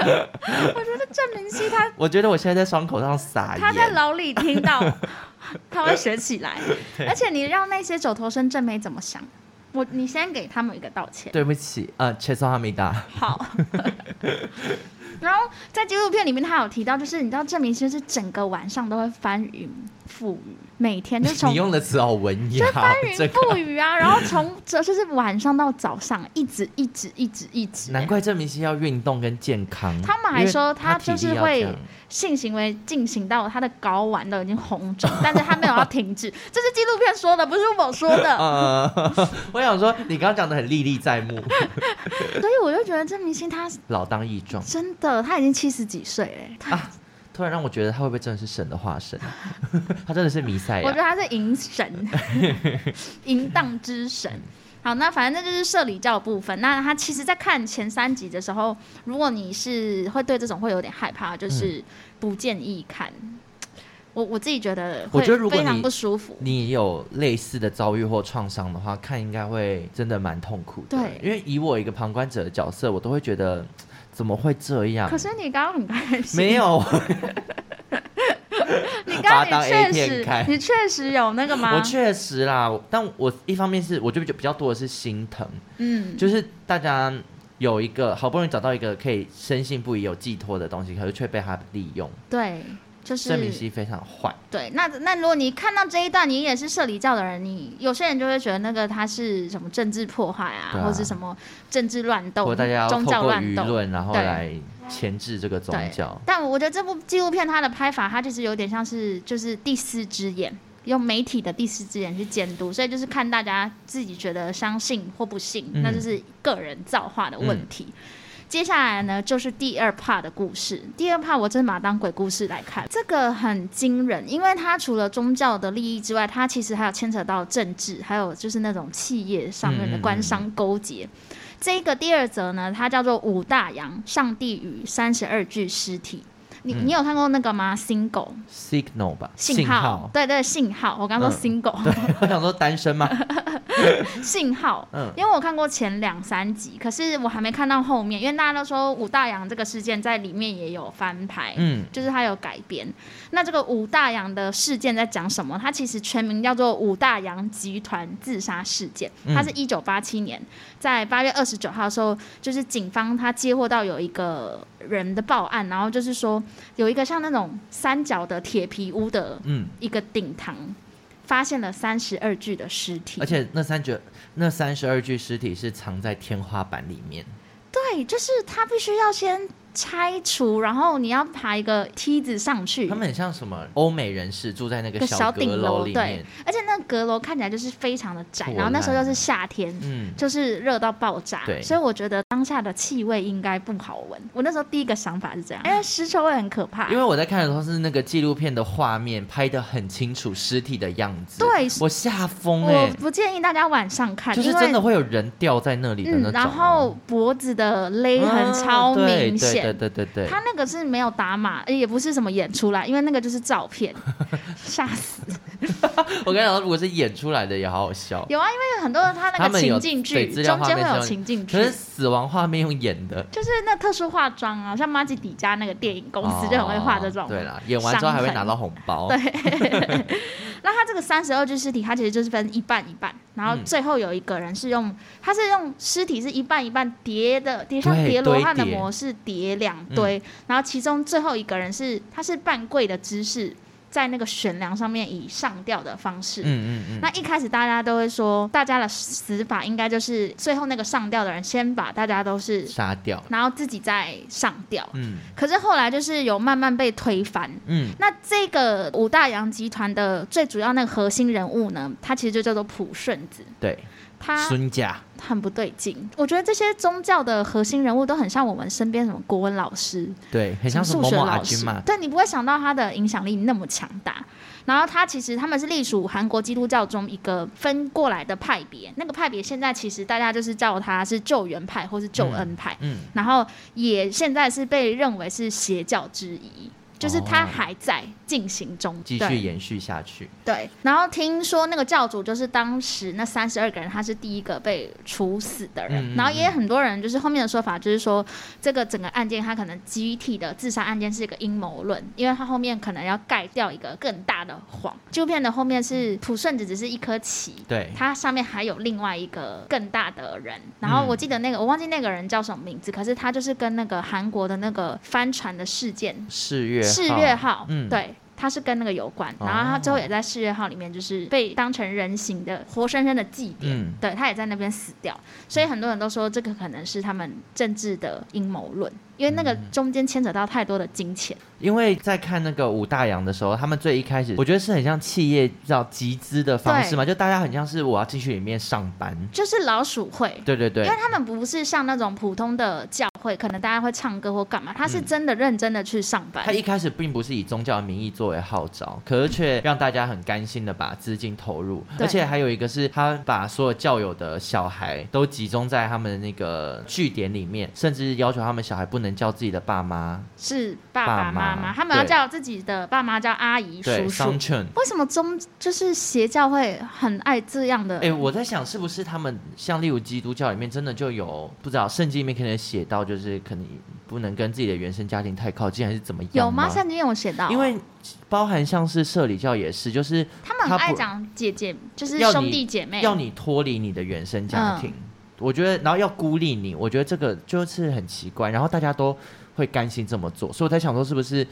Speaker 2: 我觉得郑明熙他，
Speaker 1: 我觉得我现在在伤口上撒盐。
Speaker 2: 他在牢里听到。他会学起来，而且你让那些九头身正妹怎么想？我，你先给他们一个道歉。
Speaker 1: 对不起，呃，切磋哈密达。
Speaker 2: 好。然后在纪录片里面，他有提到，就是你知道郑明轩是整个晚上都会翻云覆雨。每天就从
Speaker 1: 你用的词好文雅，
Speaker 2: 就翻云覆雨啊，然后从这就是晚上到早上，一直一直一直一直。
Speaker 1: 难怪郑明星要运动跟健康。
Speaker 2: 他们还说他就是会性行为进行到他的睾丸都已经红肿，但是他没有要停止。这是纪录片说的，不是我说的。
Speaker 1: 呃，我想说你刚刚讲的很历历在目，
Speaker 2: 所以我就觉得郑明星他
Speaker 1: 老当益壮，
Speaker 2: 真的他已经七十几岁了。啊
Speaker 1: 突然让我觉得他会不会真的是神的化身？他真的是弥赛亚？
Speaker 2: 我觉得他是淫神，淫荡之神。好，那反正这就是社理教的部分。那他其实，在看前三集的时候，如果你是会对这种会有点害怕，就是不建议看。嗯、我我自己觉得，我觉得如果非常不舒服。
Speaker 1: 你有类似的遭遇或创伤的话，看应该会真的蛮痛苦的。
Speaker 2: 对，
Speaker 1: 因为以我一个旁观者的角色，我都会觉得。怎么会这样？
Speaker 2: 可是你刚刚很开心。
Speaker 1: 没有，
Speaker 2: 你刚刚你确实，你确实有那个吗？
Speaker 1: 我确实啦，但我一方面是我觉得比较多的是心疼，嗯，就是大家有一个好不容易找到一个可以深信不疑、有寄托的东西，可是却被他利用。
Speaker 2: 对。就是
Speaker 1: 郑明熙非常坏。
Speaker 2: 对，那那如果你看到这一段，你也是社里教的人，你有些人就会觉得那个他是什么政治破坏啊，啊或是什么政治乱斗、宗教乱斗，
Speaker 1: 然后来牵制这个宗教。
Speaker 2: 但我觉得这部纪录片它的拍法，它就是有点像是就是第四只眼，用媒体的第四只眼去监督，所以就是看大家自己觉得相信或不信，嗯、那就是个人造化的问题。嗯接下来呢，就是第二 part 的故事。第二 part 我真把它当鬼故事来看，这个很惊人，因为它除了宗教的利益之外，它其实还有牵扯到政治，还有就是那种企业上面的官商勾结。这个第二则呢，它叫做五大洋上帝与三十二具尸体。你你有看过那个吗？Single
Speaker 1: Signal 吧，
Speaker 2: 信号，对对，信号。我刚刚说 Single，
Speaker 1: 我想说单身吗？
Speaker 2: 信号，嗯，因为我看过前两三集，可是我还没看到后面，因为大家都说武大洋这个事件在里面也有翻拍，嗯，就是它有改编。那这个武大洋的事件在讲什么？它其实全名叫做武大洋集团自杀事件。它是一九八七年在八月二十九号的时候，就是警方他接获到有一个人的报案，然后就是说有一个像那种三角的铁皮屋的，嗯，一个顶堂。发现了三十二具的尸体，
Speaker 1: 而且那三具那三十二具尸体是藏在天花板里面。
Speaker 2: 对，就是他必须要先。拆除，然后你要爬一个梯子上去。
Speaker 1: 他们很像什么欧美人士住在那个小顶楼里面，对，
Speaker 2: 而且那个阁楼看起来就是非常的窄，然后那时候又是夏天，嗯，就是热到爆炸，对，所以我觉得当下的气味应该不好闻。我那时候第一个想法是这样，因为尸臭味很可怕。
Speaker 1: 因为我在看的时候是那个纪录片的画面拍的很清楚尸体的样子，
Speaker 2: 对，
Speaker 1: 我吓疯哎！
Speaker 2: 我不建议大家晚上看，
Speaker 1: 就是真的会有人掉在那里的那种，
Speaker 2: 然后脖子的勒痕超明显，
Speaker 1: 对对对对。
Speaker 2: 他那个是没有打码，也不是什么演出来，因为那个就是照片，吓死！
Speaker 1: 我跟你讲，如果是演出来的也好好笑。
Speaker 2: 有啊，因为很多他那个情境剧中间会有情境剧，
Speaker 1: 可是死亡画面用演的，
Speaker 2: 就是那特殊化妆啊，像马吉底加那个电影公司就很会画这种。
Speaker 1: 对啦，演完之后还会拿到红包。
Speaker 2: 对。那他这个三十二具尸体，他其实就是分一半一半，然后最后有一个人是用，他是用尸体是一半一半叠的，叠像叠罗汉的模式叠两堆，然后其中最后一个人是，他是半跪的姿势。在那个悬梁上面以上吊的方式，嗯嗯嗯。那一开始大家都会说，大家的死法应该就是最后那个上吊的人先把大家都是
Speaker 1: 杀掉，
Speaker 2: 然后自己再上吊。嗯。可是后来就是有慢慢被推翻。嗯。那这个五大洋集团的最主要那个核心人物呢，他其实就叫做朴顺子。
Speaker 1: 对。他孙家
Speaker 2: 很不对劲，我觉得这些宗教的核心人物都很像我们身边什么国文老师，
Speaker 1: 对，很像数学老师嘛。
Speaker 2: 对，你不会想到他的影响力那么强大。然后他其实他们是隶属韩国基督教中一个分过来的派别，那个派别现在其实大家就是叫他是救援派或是救恩派，嗯，嗯，然后也现在是被认为是邪教之一。就是他还在进行中，
Speaker 1: 继续延续下去。
Speaker 2: 对，然后听说那个教主就是当时那三十二个人，他是第一个被处死的人。然后也有很多人就是后面的说法，就是说这个整个案件他可能集体的自杀案件是一个阴谋论，因为他后面可能要盖掉一个更大的谎。纪录片的后面是朴顺子只是一颗棋，
Speaker 1: 对，
Speaker 2: 他上面还有另外一个更大的人。然后我记得那个我忘记那个人叫什么名字，可是他就是跟那个韩国的那个帆船的事件
Speaker 1: 四月。
Speaker 2: 世越号，嗯，对，他是跟那个有关，然后他最后也在世越号里面，就是被当成人形的活生生的祭典，嗯，对，他也在那边死掉，所以很多人都说这个可能是他们政治的阴谋论。因为那个中间牵扯到太多的金钱。
Speaker 1: 因为在看那个五大洋的时候，他们最一开始，我觉得是很像企业叫集资的方式嘛，就大家很像是我要进去里面上班，
Speaker 2: 就是老鼠会。
Speaker 1: 对对对，
Speaker 2: 因为他们不是像那种普通的教会，可能大家会唱歌或干嘛，他是真的认真的去上班。
Speaker 1: 他一开始并不是以宗教的名义作为号召，可是却让大家很甘心的把资金投入，而且还有一个是他把所有教友的小孩都集中在他们的那个据点里面，甚至要求他们小孩不能。能叫自己的爸妈
Speaker 2: 是爸爸妈妈，他们要叫自己的爸妈叫阿姨叔叔。为什么宗就是邪教会很爱这样的？
Speaker 1: 哎，我在想是不是他们像例如基督教里面真的就有不知道圣经里面可能写到，就是可能不能跟自己的原生家庭太靠近，还是怎么样？
Speaker 2: 有吗？圣经有写到？
Speaker 1: 因为包含像是社里教也是，就是
Speaker 2: 他们很爱讲姐姐，就是兄弟姐妹，
Speaker 1: 要你脱离你的原生家庭。嗯我觉得，然后要孤立你，我觉得这个就是很奇怪。然后大家都会甘心这么做，所以我在想说，是不是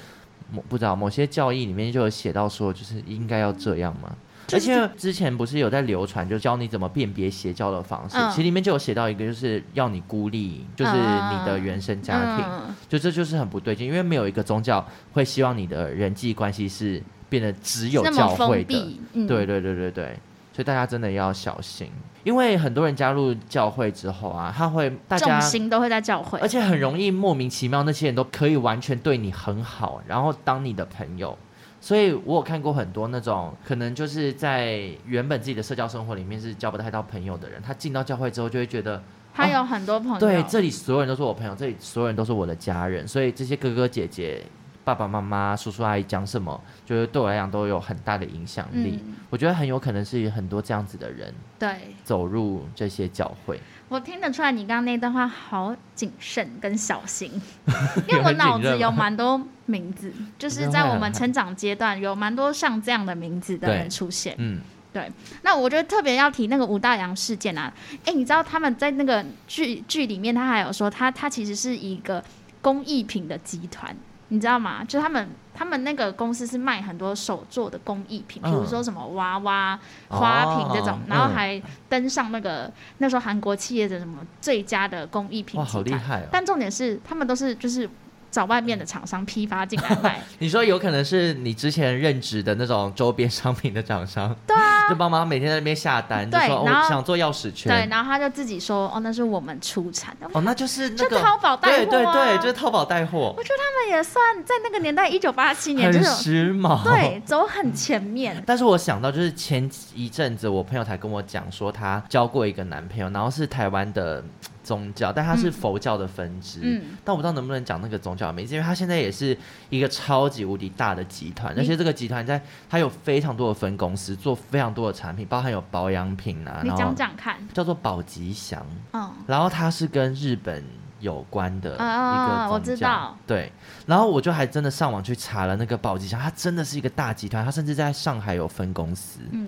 Speaker 1: 某不知道某些教义里面就有写到说，就是应该要这样吗？而且之前不是有在流传，就教你怎么辨别邪教的方式。嗯、其实里面就有写到一个，就是要你孤立，就是你的原生家庭，嗯、就这就是很不对劲，因为没有一个宗教会希望你的人际关系是变得只有教会的。嗯、对对对对对。所以大家真的要小心，因为很多人加入教会之后啊，他会大家
Speaker 2: 重心都会在教会，
Speaker 1: 而且很容易莫名其妙，那些人都可以完全对你很好，然后当你的朋友。所以我有看过很多那种可能就是在原本自己的社交生活里面是交不太到朋友的人，他进到教会之后就会觉得
Speaker 2: 他有很多朋友，哦，
Speaker 1: 对，这里所有人都是我朋友，这里所有人都是我的家人，所以这些哥哥姐姐。爸爸妈妈、叔叔阿姨讲什么，就是对我来讲都有很大的影响力。嗯、我觉得很有可能是很多这样子的人，
Speaker 2: 对，走
Speaker 1: 入这些教会。
Speaker 2: 我听得出来，你刚刚那段话好谨慎跟小心，因为我脑子有蛮多名字，就是在我们成长阶段有蛮多像这样的名字的人出现。嗯，对。那我觉得特别要提那个吴大洋事件啊，哎，你知道他们在那个剧剧里面，他还有说他他其实是一个工艺品的集团。你知道吗？就他们，他们那个公司是卖很多手做的工艺品，比如说什么娃娃、花瓶这种，哦、然后还登上那个、嗯、那时候韩国企业的什么最佳的工艺品。哇，
Speaker 1: 好厉害哦！
Speaker 2: 但重点是，他们都是就是。找外面的厂商批发进来卖。
Speaker 1: 你说有可能是你之前任职的那种周边商品的厂商，
Speaker 2: 对啊，
Speaker 1: 就帮忙每天在那边下单，
Speaker 2: 对，
Speaker 1: 就说
Speaker 2: 然后、
Speaker 1: 哦、想做钥匙圈，
Speaker 2: 对，然后他就自己说哦，那是我们出产的，
Speaker 1: 哦，那就是那个
Speaker 2: 就淘宝带货、啊，
Speaker 1: 对对对，就是淘宝带货。
Speaker 2: 我觉得他们也算在那个年代，一九八七年，
Speaker 1: 很时髦，
Speaker 2: 对，走很前面。
Speaker 1: 但是我想到就是前一阵子，我朋友才跟我讲说，她交过一个男朋友，然后是台湾的。宗教，但它是佛教的分支。嗯，但我不知道能不能讲那个宗教的名字，因为它现在也是一个超级无敌大的集团，而且这个集团在它有非常多的分公司，做非常多的产品，包含有保养品啊。
Speaker 2: 你讲讲看，
Speaker 1: 叫做宝吉祥。嗯，然后它是跟日本有关的一个宗教。
Speaker 2: 我知道。
Speaker 1: 对，然后我就还真的上网去查了那个宝吉祥，它真的是一个大集团，它甚至在上海有分公司。嗯。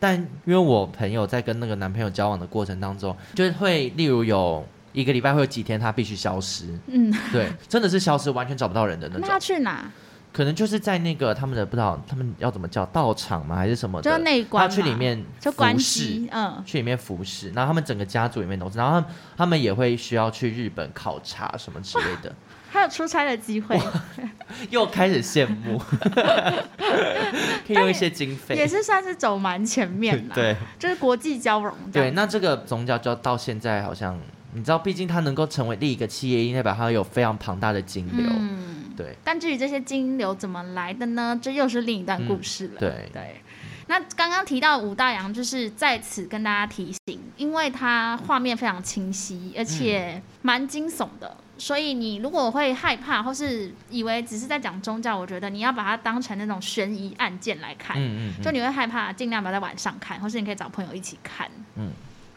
Speaker 1: 但因为我朋友在跟那个男朋友交往的过程当中，就是会例如有一个礼拜会有几天他必须消失，嗯，对，真的是消失，完全找不到人的那种。那
Speaker 2: 他去哪？
Speaker 1: 可能就是在那个他们的不知道他们要怎么叫道场吗？还是什么的？
Speaker 2: 就内观。
Speaker 1: 他去里面就关系，
Speaker 2: 嗯，
Speaker 1: 去里面服侍。然后他们整个家族里面都是，然后他们，他们也会需要去日本考察什么之类的。
Speaker 2: 还有出差的机会，
Speaker 1: 又开始羡慕，可以用一些经费，
Speaker 2: 也是算是走蛮前面的，
Speaker 1: 对，
Speaker 2: 就是国际交融。
Speaker 1: 对，那这个宗教就到现在好像，你知道，毕竟它能够成为另一个企业，应该代表它有非常庞大的金流。嗯，对。
Speaker 2: 但至于这些金流怎么来的呢？这又是另一段故事了。
Speaker 1: 嗯、对
Speaker 2: 对。那刚刚提到武大洋，就是在此跟大家提醒，因为它画面非常清晰，而且蛮惊悚的。嗯所以你如果会害怕，或是以为只是在讲宗教，我觉得你要把它当成那种悬疑案件来看。嗯嗯嗯。就你会害怕，尽量不要在晚上看，或是你可以找朋友一起看。嗯。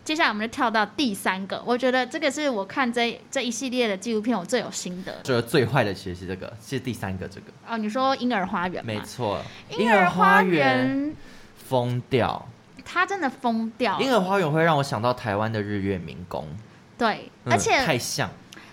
Speaker 2: 接下来我们就跳到第三个，我觉得这个是我看这这一系列的纪录片我最有心得。
Speaker 1: 觉得最坏的其实是这个，是第三个这个。
Speaker 2: 哦，你说婴儿花园？
Speaker 1: 没错。
Speaker 2: 婴儿花园
Speaker 1: 疯掉。
Speaker 2: 他真的疯掉。
Speaker 1: 婴儿花园会让我想到台湾的日月民工。
Speaker 2: 对，而且、
Speaker 1: 嗯、太像。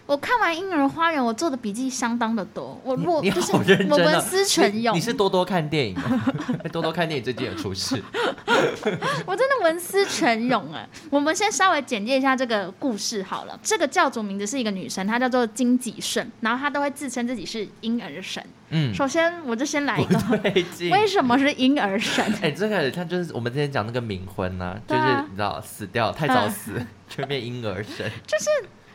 Speaker 2: 我看完《婴儿花园》，我做的笔记相当的多。我我就是我文思泉涌。
Speaker 1: 你是多多看电影，多多看电影最近有出事。
Speaker 2: 我真的文思泉涌哎！我们先稍微简介一下这个故事好了。这个教主名字是一个女生，她叫做金吉顺，然后她都会自称自己是婴儿神。嗯，首先我就先来一个，为什么是婴儿神？
Speaker 1: 哎，这个他就是我们之前讲那个冥婚呐、啊，就是你知道死掉太早死，就变婴儿神，
Speaker 2: 就是。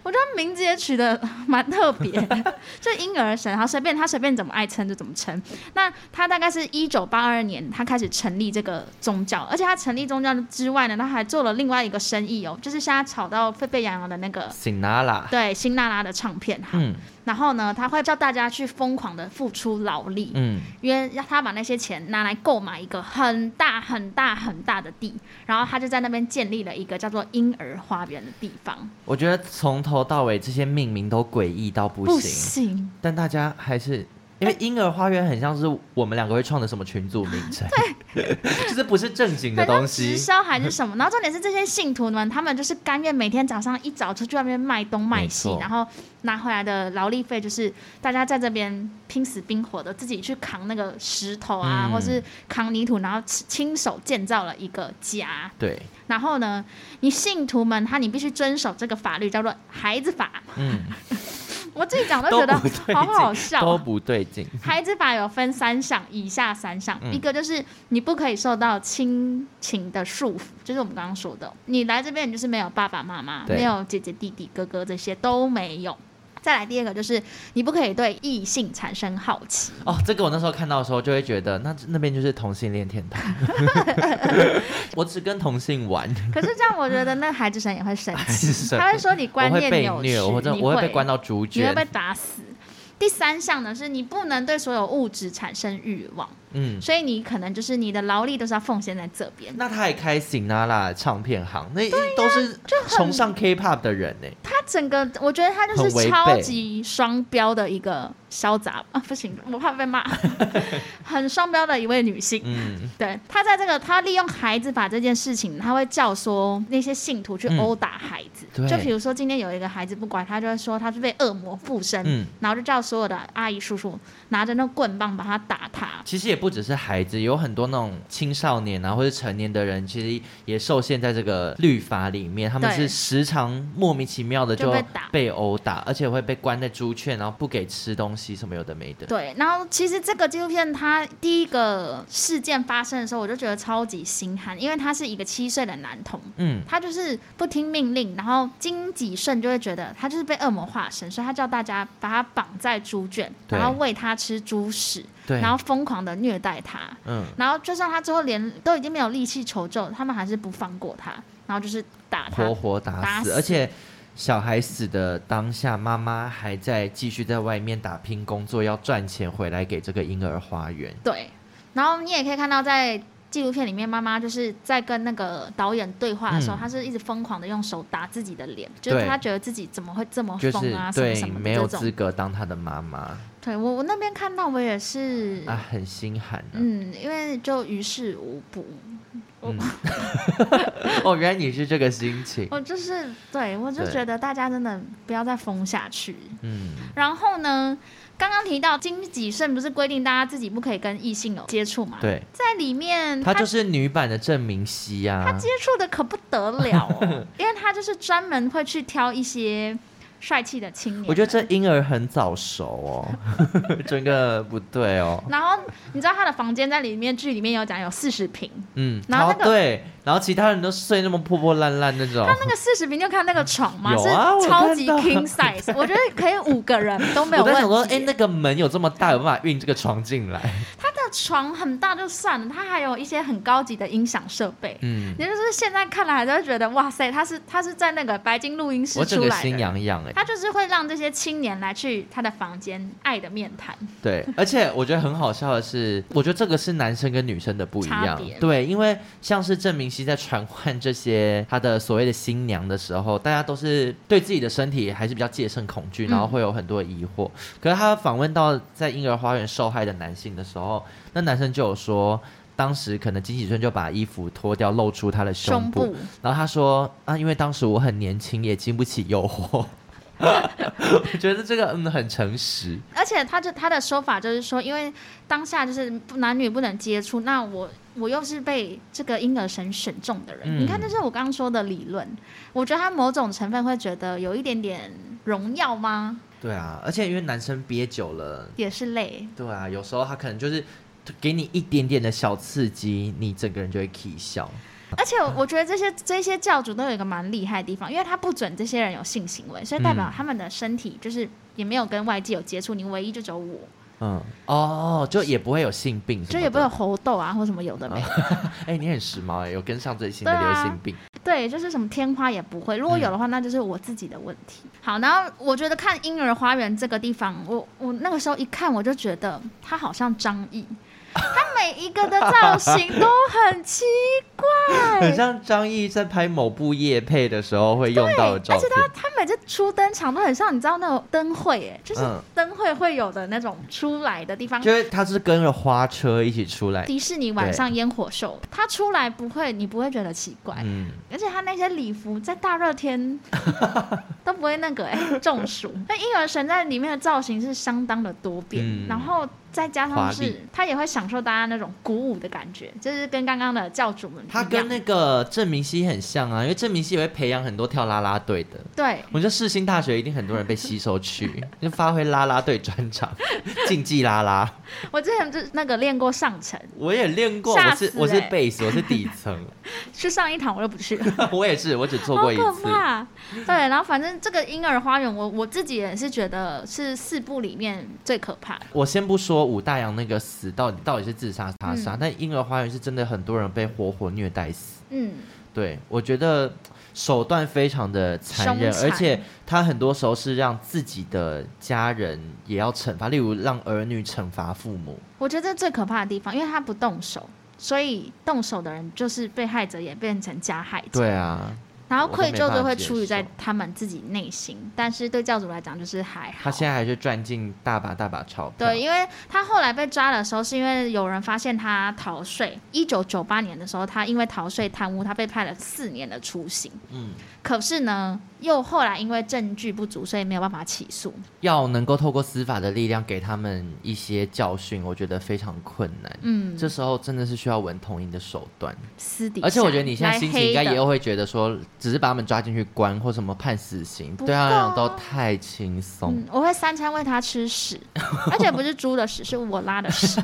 Speaker 2: 我觉得名字也取得蛮特别，就婴儿神，然后随便他随便怎么爱称就怎么称。那他大概是一九八二年，他开始成立这个宗教，而且他成立宗教之外呢，他还做了另外一个生意哦，就是现在炒到沸沸扬扬的那个
Speaker 1: 辛娜拉，
Speaker 2: 对，辛娜拉的唱片哈。嗯然后呢，他会叫大家去疯狂的付出劳力，嗯，因为他把那些钱拿来购买一个很大很大很大的地，然后他就在那边建立了一个叫做婴儿花园的地方。
Speaker 1: 我觉得从头到尾这些命名都诡异到不行，
Speaker 2: 不行，
Speaker 1: 但大家还是。因为婴儿花园很像是我们两个会创的什么群组名称，对，就是不是正经的东西，
Speaker 2: 直销还是什么？然后重点是这些信徒们，他们就是甘愿每天早上一早出去外面卖东卖西，然后拿回来的劳力费就是大家在这边拼死拼活的自己去扛那个石头啊，嗯、或是扛泥土，然后亲手建造了一个家。
Speaker 1: 对。
Speaker 2: 然后呢，你信徒们他你必须遵守这个法律，叫做孩子法。嗯。我自己讲都觉得好好笑，
Speaker 1: 都不对劲。
Speaker 2: 孩子法有分三项，以下三项，嗯、一个就是你不可以受到亲情的束缚，就是我们刚刚说的，你来这边你就是没有爸爸妈妈，没有姐姐弟弟哥哥这些都没有。再来第二个就是你不可以对异性产生好奇
Speaker 1: 哦，这个我那时候看到的时候就会觉得那那边就是同性恋天堂，我只跟同性玩。
Speaker 2: 可是这样我觉得那孩子神也会生气，他会说你观念扭曲，
Speaker 1: 我会我会被关到猪圈，
Speaker 2: 你会被打死。第三项呢是你不能对所有物质产生欲望。嗯，所以你可能就是你的劳力都是要奉献在这边。
Speaker 1: 那他也开 Sinara 唱片行，那都是崇尚 K-pop 的人呢。
Speaker 2: 他整个我觉得他就是超级双标的一个潇洒啊，不行，我怕被骂。很双标的一位女性。嗯，对，他在这个他利用孩子法这件事情，他会教唆那些信徒去殴打孩子。嗯、就比如说今天有一个孩子不乖，他就会说他是被恶魔附身，嗯、然后就叫所有的阿姨叔叔拿着那棍棒把他打他。
Speaker 1: 其实也。不只是孩子，有很多那种青少年啊，或者成年的人，其实也受限在这个律法里面。他们是时常莫名其妙的就被殴打，而且会被关在猪圈，然后不给吃东西，什么有的没的。
Speaker 2: 对，然后其实这个纪录片它第一个事件发生的时候，我就觉得超级心寒，因为他是一个七岁的男童，嗯，他就是不听命令，然后金吉顺就会觉得他就是被恶魔化身，所以他叫大家把他绑在猪圈，然后喂他吃猪屎。对，然后疯狂的虐待他，嗯，然后就算他最后连都已经没有力气求救，他们还是不放过他，然后就是打他，
Speaker 1: 活活打死，打死，而且小孩死的当下，妈妈还在继续在外面打拼工作，要赚钱回来给这个婴儿花园。
Speaker 2: 对，然后你也可以看到在纪录片里面，妈妈就是在跟那个导演对话的时候，她、嗯、是一直疯狂的用手打自己的脸，就是她觉得自己怎么会这么疯啊，
Speaker 1: 就是、
Speaker 2: 什么什么
Speaker 1: 没有资格当她的妈妈。
Speaker 2: 对我，我那边看到我也是
Speaker 1: 啊，很心寒、啊。
Speaker 2: 嗯，因为就于事无补。
Speaker 1: 嗯、哦，原来你是这个心情。
Speaker 2: 我就是对，我就觉得大家真的不要再疯下去。嗯。然后呢，刚刚提到金吉胜不是规定大家自己不可以跟异性有接触嘛？
Speaker 1: 对。
Speaker 2: 在里面，
Speaker 1: 他就是女版的郑明熙啊。
Speaker 2: 他接触的可不得了哦，因为他就是专门会去挑一些。帅气的青年，
Speaker 1: 我觉得这婴儿很早熟哦，整个不对哦。
Speaker 2: 然后你知道他的房间在里面剧里面有讲有四十平，
Speaker 1: 嗯，然后、那个、对，然后其他人都睡那么破破烂烂那种。
Speaker 2: 他那个四十平就看那个床嘛，
Speaker 1: 有啊，
Speaker 2: 是超级 king size，我，我觉得可以五个人都没有问题。
Speaker 1: 我在想说，哎，那个门有这么大，有办法运这个床
Speaker 2: 进来？床很大就算了，他还有一些很高级的音响设备，嗯，也就是现在看来还是会觉得哇塞，他是他是在那个白金录音室出来的，我整个
Speaker 1: 心痒痒哎。
Speaker 2: 他就是会让这些青年来去他的房间，爱的面谈。
Speaker 1: 对，而且我觉得很好笑的是，我觉得这个是男生跟女生的不一样。对，因为像是郑明熙在传唤这些他的所谓的新娘的时候，大家都是对自己的身体还是比较戒慎恐惧，然后会有很多疑惑。嗯、可是他访问到在婴儿花园受害的男性的时候，那男生就有说。当时可能金喜顺就把衣服脱掉，露出他的胸部，胸部然后他说啊，因为当时我很年轻，也经不起诱惑。我觉得这个嗯很诚实，
Speaker 2: 而且他就他的说法就是说，因为当下就是男女不能接触，那我我又是被这个婴儿神选中的人，嗯、你看，这是我刚刚说的理论。我觉得他某种成分会觉得有一点点荣耀吗？
Speaker 1: 对啊，而且因为男生憋久了
Speaker 2: 也是累。
Speaker 1: 对啊，有时候他可能就是。给你一点点的小刺激，你整个人就会起笑。
Speaker 2: 而且我觉得这些这些教主都有一个蛮厉害的地方，因为他不准这些人有性行为，所以代表他们的身体就是也没有跟外界有接触，你唯一就只有我。
Speaker 1: 嗯哦，就也不会有性病，
Speaker 2: 就也不会有猴痘啊或什么有的没的。
Speaker 1: 哎、你很时髦哎，有跟上最新的流行病。
Speaker 2: 对，就是什么天花也不会。如果有的话，那就是我自己的问题。嗯、好，然后我觉得看婴儿花园这个地方，我我那个时候一看，我就觉得他好像张译。他每一个的造型都很奇怪，
Speaker 1: 很像张译在拍某部夜配的时候会用到的照片。
Speaker 2: 而且他他每次出登场都很像，你知道那种灯会，哎，就是灯会会有的那种出来的地方。
Speaker 1: 就是他是跟着花车一起出来。
Speaker 2: 迪士尼晚上烟火秀，他出来不会，你不会觉得奇怪。嗯。而且他那些礼服在大热天 都不会那个哎中暑。那婴儿神在里面的造型是相当的多变，嗯、然后。再加上是，他也会享受大家那种鼓舞的感觉，就是跟刚刚的教主们，
Speaker 1: 他跟那个郑明熙很像啊，因为郑明熙也会培养很多跳啦啦队的。
Speaker 2: 对，
Speaker 1: 我觉得世新大学一定很多人被吸收去，就发挥啦啦队专长，竞技啦啦。
Speaker 2: 我之前就那个练过上层，
Speaker 1: 我也练过，欸、我是我是贝斯，我是底层。
Speaker 2: 去上一堂我又不去，
Speaker 1: 我也是，我只做过一次。
Speaker 2: 好可怕。对，然后反正这个婴儿花园，我我自己也是觉得是四部里面最可怕。
Speaker 1: 我先不说。武大洋那个死到底到底是自杀他杀，嗯、但婴儿花园是真的很多人被活活虐待死。嗯，对，我觉得手段非常的残忍，而且他很多时候是让自己的家人也要惩罚，例如让儿女惩罚父母。
Speaker 2: 我觉得最可怕的地方，因为他不动手，所以动手的人就是被害者，也变成加害者。
Speaker 1: 对啊。
Speaker 2: 然后愧疚就会出于在他们自己内心，但是对教主来讲就是还好。
Speaker 1: 他现在还是赚进大把大把钞票。
Speaker 2: 对，因为他后来被抓的时候，是因为有人发现他逃税。一九九八年的时候，他因为逃税贪污，他被判了四年的徒刑。嗯。可是呢，又后来因为证据不足，所以没有办法起诉。
Speaker 1: 要能够透过司法的力量给他们一些教训，我觉得非常困难。嗯。这时候真的是需要文同珢的手段。
Speaker 2: 私底下。
Speaker 1: 而且我觉得你现在心情应该也会觉得说。只是把他们抓进去关，或什么判死刑，对他来讲都太轻松。嗯，
Speaker 2: 我会三餐喂他吃屎，而且不是猪的屎，是我拉的屎。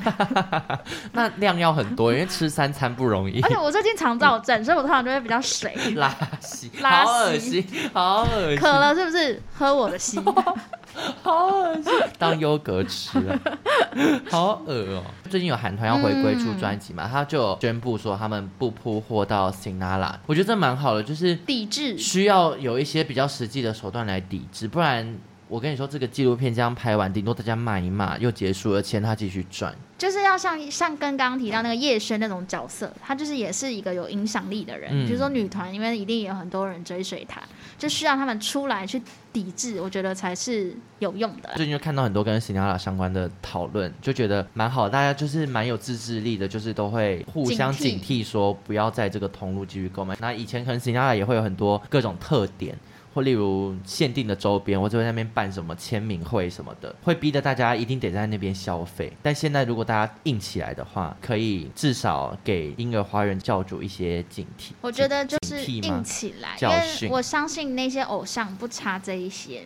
Speaker 1: 那量要很多，因为吃三餐不容易。
Speaker 2: 而且我最近肠躁症，所以我通常就会比较水。
Speaker 1: 拉稀，拉稀，好恶心，好恶心。
Speaker 2: 渴了是不是？喝我的心。
Speaker 1: 好恶心，当优格吃了，好恶哦。最近有韩团要回归出专辑嘛？嗯、他就宣布说他们不铺货到 Sinara，我觉得这蛮好的，就是
Speaker 2: 抵制，
Speaker 1: 需要有一些比较实际的手段来抵制，不然我跟你说，这个纪录片这样拍完，顶多大家骂一骂又结束了，钱他继续赚。
Speaker 2: 就是要像像跟刚刚提到那个叶轩那种角色，他就是也是一个有影响力的人。比如、嗯、说女团，因为一定有很多人追随他，就需要他们出来去抵制，我觉得才是有用的。
Speaker 1: 最近就看到很多跟 Sinara 相关的讨论，就觉得蛮好，大家就是蛮有自制力的，就是都会互相警惕，说不要在这个通路继续购买。那以前可能 Sinara 也会有很多各种特点。或例如限定的周边，或者在那边办什么签名会什么的，会逼得大家一定得在那边消费。但现在如果大家硬起来的话，可以至少给婴儿花园教主一些警惕。
Speaker 2: 我觉得就是硬起来，因为我相信那些偶像不差这一些。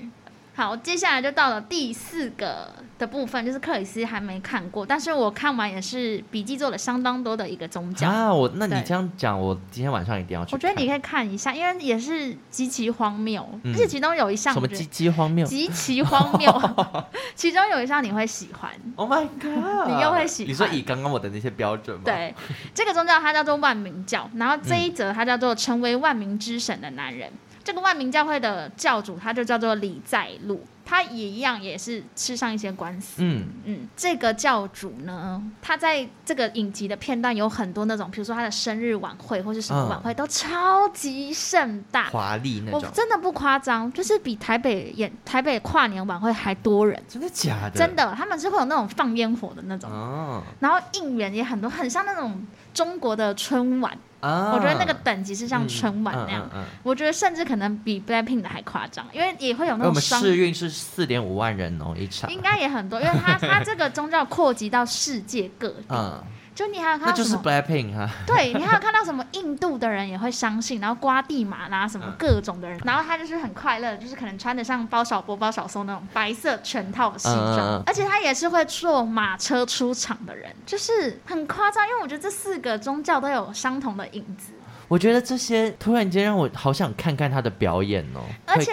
Speaker 2: 好，接下来就到了第四个的部分，就是克里斯还没看过，但是我看完也是笔记做了相当多的一个宗教
Speaker 1: 啊。我那你这样讲，我今天晚上一定要去。
Speaker 2: 我觉得你可以看一下，因为也是极其荒谬，嗯、而且其中有一项
Speaker 1: 什么极其荒谬？
Speaker 2: 极其荒谬，其中有一项你会喜欢。
Speaker 1: Oh my god！
Speaker 2: 你又会喜欢？
Speaker 1: 你说以刚刚我的那些标准吗？
Speaker 2: 对，这个宗教它叫做万民教，然后这一则它叫做成为万民之神的男人。嗯这个万民教会的教主，他就叫做李在禄，他也一样，也是吃上一些官司。嗯嗯，这个教主呢，他在这个影集的片段有很多那种，比如说他的生日晚会或是什么晚会，都超级盛大、
Speaker 1: 华丽那种。
Speaker 2: 我真的不夸张，就是比台北演台北跨年晚会还多人。
Speaker 1: 真的假的？
Speaker 2: 真的，他们是会有那种放烟火的那种。哦。然后应援也很多，很像那种中国的春晚。我觉得那个等级是像春晚那样，嗯嗯嗯、我觉得甚至可能比 Blackpink 的还夸张，因为也会有那种双。
Speaker 1: 我们试运是四点五万人哦，一场。
Speaker 2: 应该也很多，因为它它这个宗教扩及到世界各地。嗯就你还有看到什么？那就是
Speaker 1: Blackpink 哈。
Speaker 2: 对，你还有看到什么？印度的人也会相信，然后瓜地马拉什么各种的人，然后他就是很快乐，就是可能穿得像包小波、包小松那种白色全套的西装，而且他也是会坐马车出场的人，就是很夸张。因为我觉得这四个宗教都有相同的影子。
Speaker 1: 我觉得这些突然间让我好想看看他的表演哦。
Speaker 2: 而且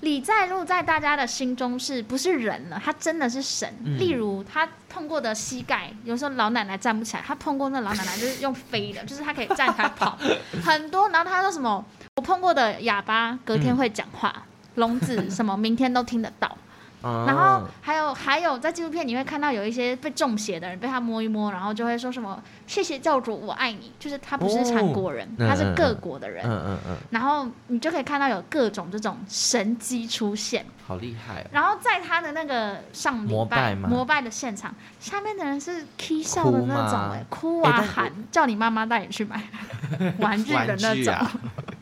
Speaker 2: 李在禄在大家的心中是不是人了？他真的是神。嗯、例如他碰过的膝盖，有时候老奶奶站不起来，他碰过那老奶奶就是用飞的，就是他可以站开跑 很多。然后他说什么？我碰过的哑巴隔天会讲话，聋、嗯、子什么明天都听得到。然后还有还有在纪录片你会看到有一些被中邪的人被他摸一摸，然后就会说什么谢谢教主我爱你，就是他不是韩国人，哦、他是各国的人。嗯嗯嗯。然后你就可以看到有各种这种神机出现，
Speaker 1: 好厉害、哦。
Speaker 2: 然后在他的那个上礼拜膜拜的现场，下面的人是哭笑的那种，哎，哭啊喊，叫你妈妈带你去买 玩具的那种。啊、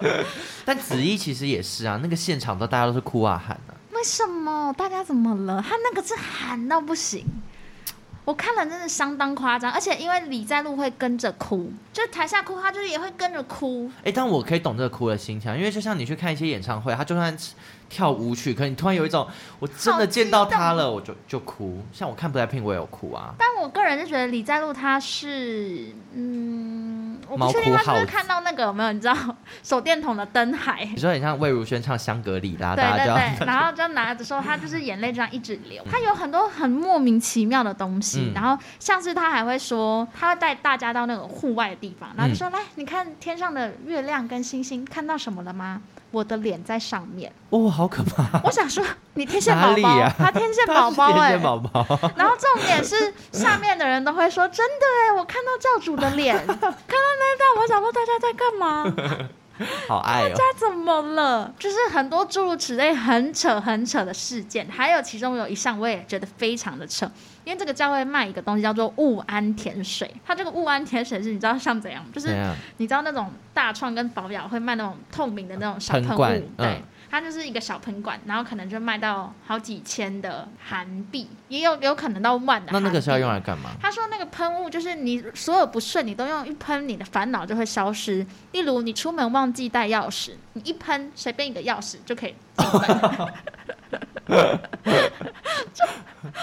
Speaker 1: 但子怡其实也是啊，那个现场都大家都是哭啊喊的、啊。
Speaker 2: 为什么？大家怎么了？他那个是喊到不行，我看了真的相当夸张，而且因为李在璐会跟着哭，就台下哭，他就是也会跟着哭。
Speaker 1: 哎，但我可以懂这个哭的心情，因为就像你去看一些演唱会，他就算跳舞曲，可你突然有一种我真的见到他了，我就就哭。像我看 BLACKPINK 我也有哭啊。
Speaker 2: 但我个人就觉得李在璐他是嗯。我不确定他是不是看到那个有没有？你知道手电筒的灯海？
Speaker 1: 你说很像魏如萱唱香格里拉，
Speaker 2: 对对对，然后就拿着说他就是眼泪这样一直流。他有很多很莫名其妙的东西，嗯、然后像是他还会说，他会带大家到那个户外的地方，然后就说、嗯、来，你看天上的月亮跟星星，看到什么了吗？我的脸在上面。
Speaker 1: 哦，好可怕！
Speaker 2: 我想说，你天线宝宝，啊、他天线宝宝 哎，
Speaker 1: 宝宝。
Speaker 2: 然后重点是下面的人都会说，真的哎，我看到教主的脸，看到。那段我想说大家在干嘛？
Speaker 1: 好爱哦！
Speaker 2: 大家怎么了？就是很多诸如此类很扯很扯的事件，还有其中有一项我也觉得非常的扯，因为这个教会卖一个东西叫做雾安甜水，它这个雾安甜水是你知道像怎样？就是你知道那种大创跟宝雅会卖那种透明的那种小喷雾，对。嗯它就是一个小喷管，然后可能就卖到好几千的韩币，也有有可能到万的。
Speaker 1: 那那个是要用来干嘛？
Speaker 2: 他说那个喷雾就是你所有不顺，你都用一喷，你的烦恼就会消失。例如你出门忘记带钥匙，你一喷随便一个钥匙就可以。就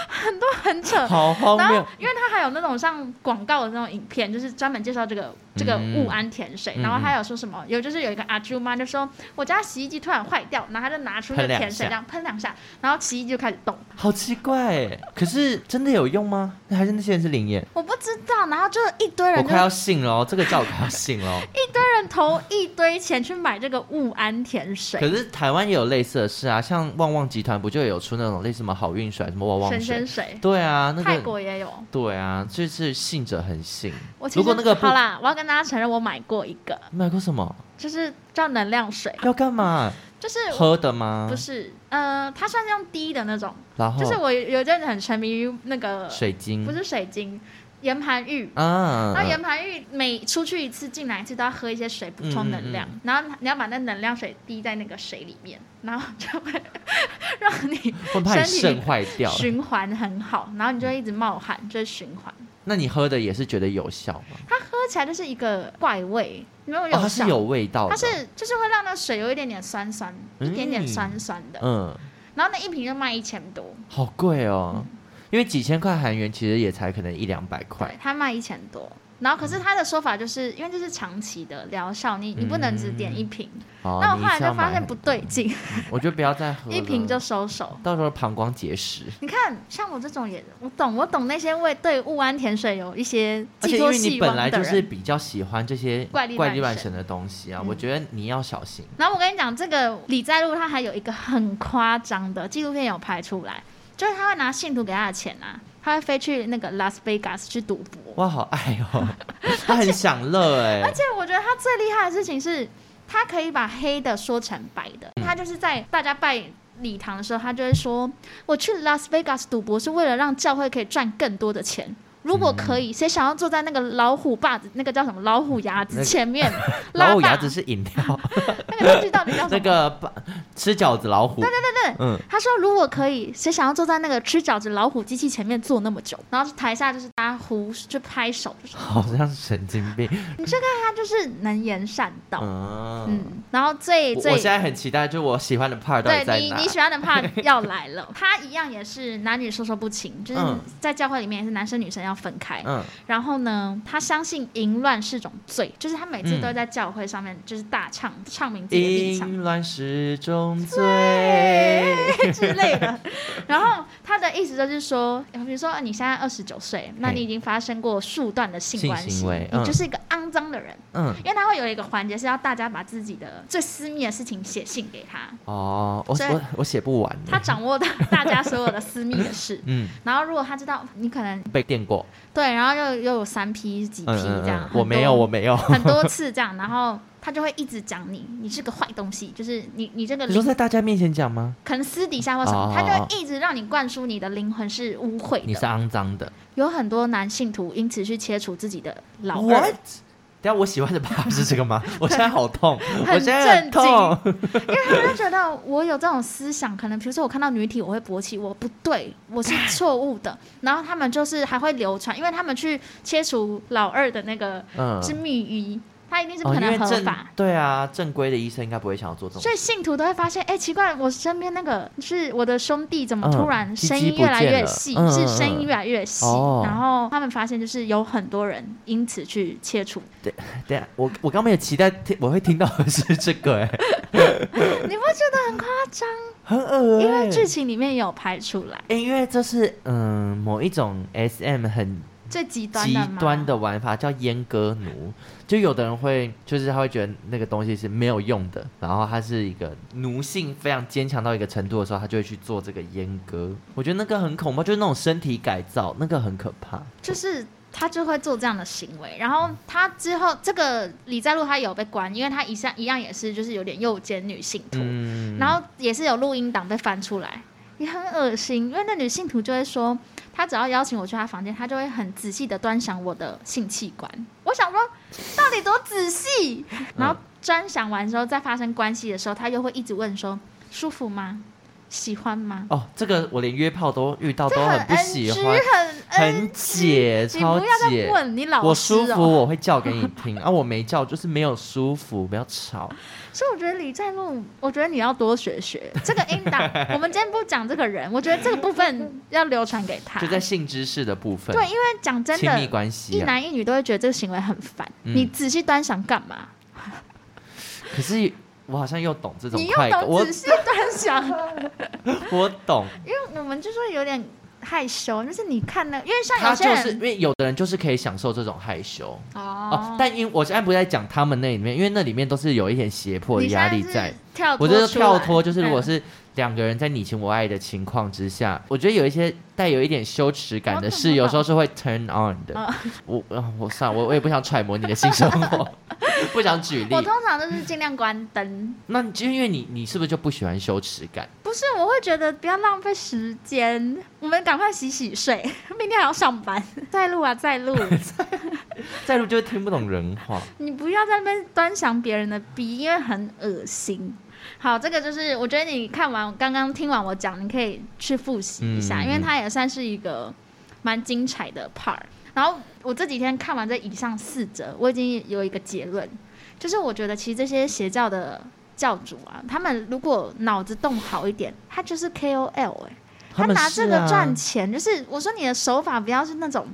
Speaker 2: 很多很扯，
Speaker 1: 好荒谬。然后，
Speaker 2: 因为他还有那种像广告的那种影片，就是专门介绍这个这个物安甜水。嗯、然后还有说什么？有就是有一个阿朱妈就说，我家洗衣机突然坏掉，然后他就拿出那个甜水这样喷两下，然后洗衣机就开始动。
Speaker 1: 好奇怪，可是真的有用吗？还是那些人是灵验？
Speaker 2: 我不知道。然后就一堆人，
Speaker 1: 我快要信了哦，这个叫我快要信了。
Speaker 2: 一堆人投一堆钱去买这个物安甜水。
Speaker 1: 可是台湾也有类似的事啊，像旺旺集团不就有出那种类似什么好运水、什么旺旺水？
Speaker 2: 神仙水。
Speaker 1: 对啊，那个
Speaker 2: 泰国也有。
Speaker 1: 对啊，就是信者恒信。
Speaker 2: 我如果那个好啦，我要跟大家承认，我买过一个。
Speaker 1: 买过什么？
Speaker 2: 就是叫能量水。
Speaker 1: 要干嘛？
Speaker 2: 就是
Speaker 1: 喝的吗？
Speaker 2: 不是，呃，它算是用滴的那种。
Speaker 1: 然后
Speaker 2: 就是我有阵子很沉迷于那个
Speaker 1: 水晶，
Speaker 2: 不是水晶。岩盘浴啊，然后岩盘浴每出去一次进来一次都要喝一些水补充能量，嗯嗯嗯，然后你要把那能量水滴在那个水里面，然后就会 让你身体坏掉，循环很好，然后你就会一直冒汗，就是循环。
Speaker 1: 那你喝的也是觉得有效吗？
Speaker 2: 它喝起来就是一个怪味，没有有效，
Speaker 1: 哦，它是有味道，
Speaker 2: 它是就是会让那水有一点点酸酸，嗯、一点点酸酸的，嗯，然后那一瓶就卖一千多，
Speaker 1: 好贵哦。嗯因为几千块韩元其实也才可能一两百块，
Speaker 2: 他卖一千多。然后可是他的说法就是因为这是长期的疗效，你你不能只点一瓶。嗯、那我后来就发现不对劲，
Speaker 1: 我觉得不要再喝，
Speaker 2: 一瓶就收手，
Speaker 1: 到时候膀胱结石。
Speaker 2: 你看，像我这种也我懂，我懂那些为对雾安甜水有一些
Speaker 1: 而且因为你本来就是比较喜欢这些怪力怪力乱神的东西啊，我觉得你要小心。
Speaker 2: 然后我跟你讲，这个李在璐他还有一个很夸张的纪录片有拍出来。就是他会拿信徒给他的钱啊，他会飞去那个拉斯维加斯去赌博。
Speaker 1: 哇，好爱哦！他很享乐哎。
Speaker 2: 而且我觉得他最厉害的事情是，他可以把黑的说成白的。嗯、他就是在大家拜礼堂的时候，他就会说：“我去拉斯维加斯赌博是为了让教会可以赚更多的钱。”如果可以，谁想要坐在那个老虎把子，那个叫什么老虎牙子前面？
Speaker 1: 老虎牙子是饮料。
Speaker 2: 那个东西到底叫什么？
Speaker 1: 那个吃饺子老虎。
Speaker 2: 对对对对，嗯。他说如果可以，谁想要坐在那个吃饺子老虎机器前面坐那么久？然后台下就是大家呼就拍手，就是
Speaker 1: 好像神经病。
Speaker 2: 你这个他就是能言善道，嗯。然后最最，
Speaker 1: 我现在很期待，就我喜欢的 part 对
Speaker 2: 你你喜欢的 part 要来了。他一样也是男女授受不亲，就是在教会里面也是男生女生要。要分开。嗯，然后呢，他相信淫乱是种罪，就是他每次都在教会上面就是大唱、嗯、唱名字的立场。淫乱是种罪 之类的。然后他的意思就是说，比如说你现在二十九岁，那你已经发生过数段的性关系，嗯、你就是一个肮脏的人。嗯，因为他会有一个环节是要大家把自己的最私密的事情写信给他。哦，我我我写不完。他掌握到大家所有的私密的事。嗯，然后如果他知道你可能被电过，对，然后又又有三批几批这样，嗯嗯、我没有我没有很多次这样，然后他就会一直讲你，你是个坏东西，就是你你这个你说在大家面前讲吗？可能私底下或什么，哦、他就会一直让你灌输你的灵魂是污秽的，你是肮脏的。有很多男信徒因此去切除自己的老二。What? 等下我喜欢的爸爸是这个吗？我现在好痛，很震惊，很痛，因为他们就觉得我有这种思想，可能比如说我看到女体我会勃起，我不对，我是错误的。然后他们就是还会流传，因为他们去切除老二的那个是秘医。嗯他一定是不可能合法，哦、对啊，正规的医生应该不会想要做这种。所以信徒都会发现，哎、欸，奇怪，我身边那个是我的兄弟，怎么突然声音越来越细，嗯、是声音越来越细？嗯、然后他们发现，就是有很多人因此去切除。对，对啊，我我刚没有期待听，我会听到的是这个、欸，哎，你不觉得很夸张？很恶、欸，因为剧情里面有拍出来。欸、因为这是嗯某一种 SM 很。最极端极端的玩法叫阉割奴，就有的人会，就是他会觉得那个东西是没有用的，然后他是一个奴性非常坚强到一个程度的时候，他就会去做这个阉割。我觉得那个很恐怖，就是那种身体改造，那个很可怕。就是他就会做这样的行为，然后他之后这个李在禄他有被关，因为他一向一样也是就是有点诱奸女性徒，嗯、然后也是有录音档被翻出来，也很恶心，因为那女信徒就会说。她只要邀请我去她房间，她就会很仔细的端详我的性器官。我想说，到底多仔细？然后端详完之后，再发生关系的时候，她又会一直问说：舒服吗？喜欢吗？哦，这个我连约炮都遇到都很不喜欢，很很解，超解。你不要再问你老。我舒服我会叫给你听 啊，我没叫就是没有舒服，不要吵。所以我觉得李在禄，我觉得你要多学学这个音档。我们今天不讲这个人，我觉得这个部分要流传给他。就在性知识的部分。对，因为讲真的，亲密关系，一男一女都会觉得这个行为很烦。嗯、你仔细端详干嘛？可是。我好像又懂这种快感，我仔细端详，我懂，因为我们就说有点害羞，就是你看那，因为像有些人，他就是因为有的人就是可以享受这种害羞。哦，哦，但因为我现在不在讲他们那里面，因为那里面都是有一点胁迫的压力在，我觉得跳脱就是如果是两个人在你情我爱的情况之下，嗯、我觉得有一些带有一点羞耻感的事，有时候是会 turn on 的。哦、我我算了，我我也不想揣摩你的性生活。不想举例，我通常都是尽量关灯。那就因为你，你是不是就不喜欢羞耻感？不是，我会觉得不要浪费时间，我们赶快洗洗睡，明天还要上班。再录啊，再录，再录就会听不懂人话。你不要在那边端详别人的逼，因为很恶心。好，这个就是我觉得你看完刚刚听完我讲，你可以去复习一下，嗯、因为它也算是一个蛮精彩的 part。然后我这几天看完这以上四则，我已经有一个结论，就是我觉得其实这些邪教的教主啊，他们如果脑子动好一点，他就是 KOL 哎、欸，他拿这个赚钱，就是我说你的手法不要是那种。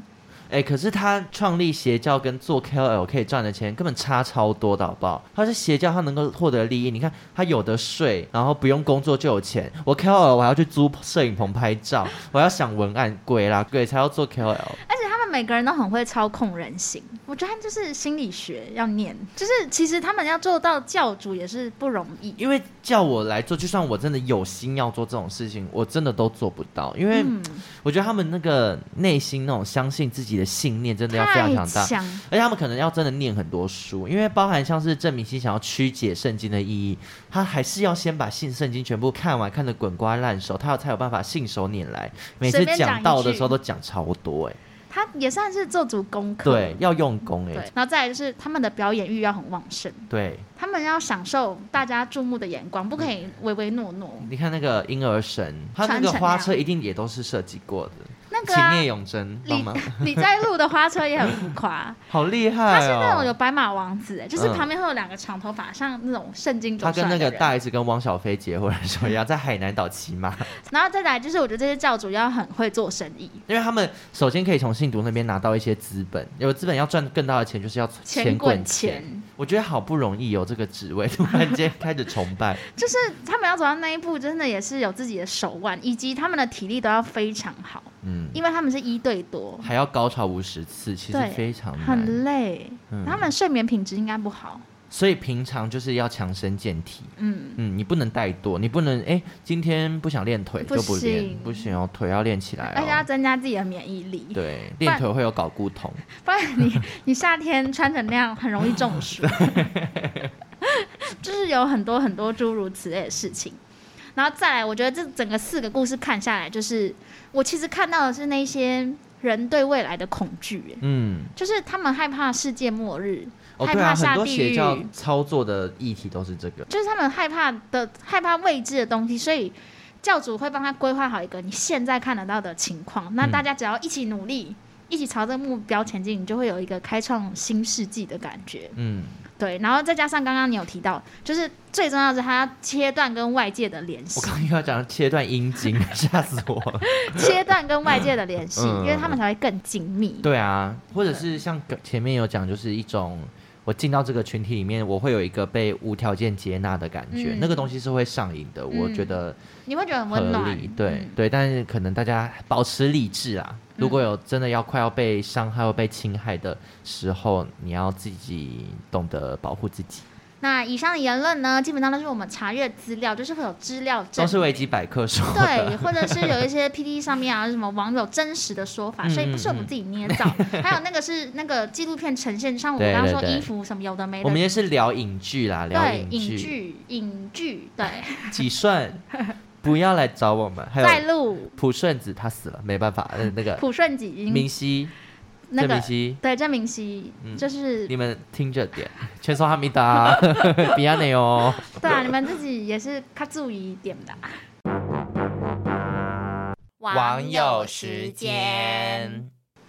Speaker 2: 哎、可是他创立邪教跟做 KOL 可以赚的钱根本差超多的，好不好？他是邪教，他能够获得利益。你看他有的税，然后不用工作就有钱。我 KOL 我还要去租摄影棚拍照，我要想文案，鬼啦鬼才要做 KOL。每个人都很会操控人心，我觉得他就是心理学要念，就是其实他们要做到教主也是不容易。因为叫我来做，就算我真的有心要做这种事情，我真的都做不到。因为我觉得他们那个内心那种相信自己的信念，真的要非常强大。而且他们可能要真的念很多书，因为包含像是郑明星想要曲解圣经的意义，他还是要先把信圣经全部看完，看得滚瓜烂熟，他才有办法信手拈来。每次讲道的时候都讲超多哎、欸。他也算是做足功课，对，要用功哎。对，然后再来就是他们的表演欲要很旺盛，对，他们要享受大家注目的眼光，不可以唯唯诺诺。你看那个婴儿神，他那个花车一定也都是设计过的。那那个
Speaker 1: 勤业永真帮忙。
Speaker 2: 你 在录的花车也很浮夸，
Speaker 1: 好厉害、哦！
Speaker 2: 他是那种有白马王子，哎，就是旁边会有两个长头发，嗯、像那种圣经。
Speaker 1: 他跟那个大 S 跟汪小菲结婚的时候一样，在海南岛骑马。
Speaker 2: 然后再来就是，我觉得这些教主要很会做生意，
Speaker 1: 因为他们首先可以从信徒那边拿到一些资本，有资本要赚更大的钱，就是要钱滚钱。钱我觉得好不容易有这个职位，突然间开始崇拜，
Speaker 2: 就是他们要走到那一步，真的也是有自己的手腕，以及他们的体力都要非常好。嗯，因为他们是一对多，
Speaker 1: 还要高潮五十次，其实非常难，
Speaker 2: 很累。嗯，他们睡眠品质应该不好。
Speaker 1: 所以平常就是要强身健体，嗯。嗯，你不能怠惰，你不能哎、欸，今天不想练腿就不练，不行哦，腿要练起来、哦，
Speaker 2: 而且要增加自己的免疫力。
Speaker 1: 对，练腿会有睾固酮，
Speaker 2: 不然你你夏天穿成那样很容易中暑，就是有很多很多诸如此类的事情。然后再来，我觉得这整个四个故事看下来，就是我其实看到的是那些人对未来的恐惧，嗯，就是他们害怕世界末日。
Speaker 1: 哦、害怕下地狱，很多邪教操作的议题都是这个，
Speaker 2: 就是他们害怕的、害怕未知的东西，所以教主会帮他规划好一个你现在看得到的情况。那大家只要一起努力，嗯、一起朝这个目标前进，你就会有一个开创新世纪的感觉。嗯。对，然后再加上刚刚你有提到，就是最重要的是他要切断跟外界的联系。
Speaker 1: 我刚刚要讲切断阴茎，吓死我了！
Speaker 2: 切断跟外界的联系，嗯、因为他们才会更紧密。
Speaker 1: 对啊，或者是像前面有讲，就是一种我进到这个群体里面，我会有一个被无条件接纳的感觉，嗯、那个东西是会上瘾的。嗯、我觉得
Speaker 2: 你会觉得很温暖，
Speaker 1: 对、嗯、对，但是可能大家保持理智啊。如果有真的要快要被伤害或被侵害的时候，你要自己懂得保护自己。
Speaker 2: 那以上的言论呢，基本上都是我们查阅资料，就是会有资料，
Speaker 1: 都是维基百科说的，
Speaker 2: 对，或者是有一些 PTT 上面啊，什么网友真实的说法，所以不是我们自己捏造。嗯、还有那个是那个纪录片呈现，像我们刚刚说衣服什么有的没的。
Speaker 1: 我们也是聊影剧啦，聊影
Speaker 2: 剧，影剧，对。
Speaker 1: 几顺。不要来找我们。还有
Speaker 2: 在录
Speaker 1: 朴顺子，他死了，没办法。呃，那个
Speaker 2: 朴顺子，
Speaker 1: 明熙，那个明熙，
Speaker 2: 对，郑明熙，就是
Speaker 1: 你们听着点，全说哈密达，比亚内哦。
Speaker 2: 对啊，你们自己也是卡注意一点的。
Speaker 1: 网友时间，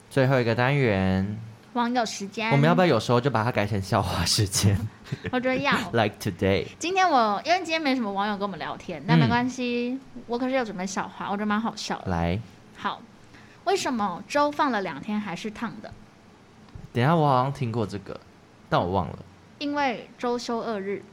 Speaker 1: 最后一个单元。
Speaker 2: 网友时间，
Speaker 1: 我们要不要有时候就把它改成笑话时间？
Speaker 2: 我觉得要。
Speaker 1: Like today，
Speaker 2: 今天我因为今天没什么网友跟我们聊天，那没关系，嗯、我可是有准备笑话，我觉得蛮好笑的。
Speaker 1: 来，
Speaker 2: 好，为什么粥放了两天还是烫的？
Speaker 1: 等下，我好像听过这个，但我忘了。
Speaker 2: 因为周休二日。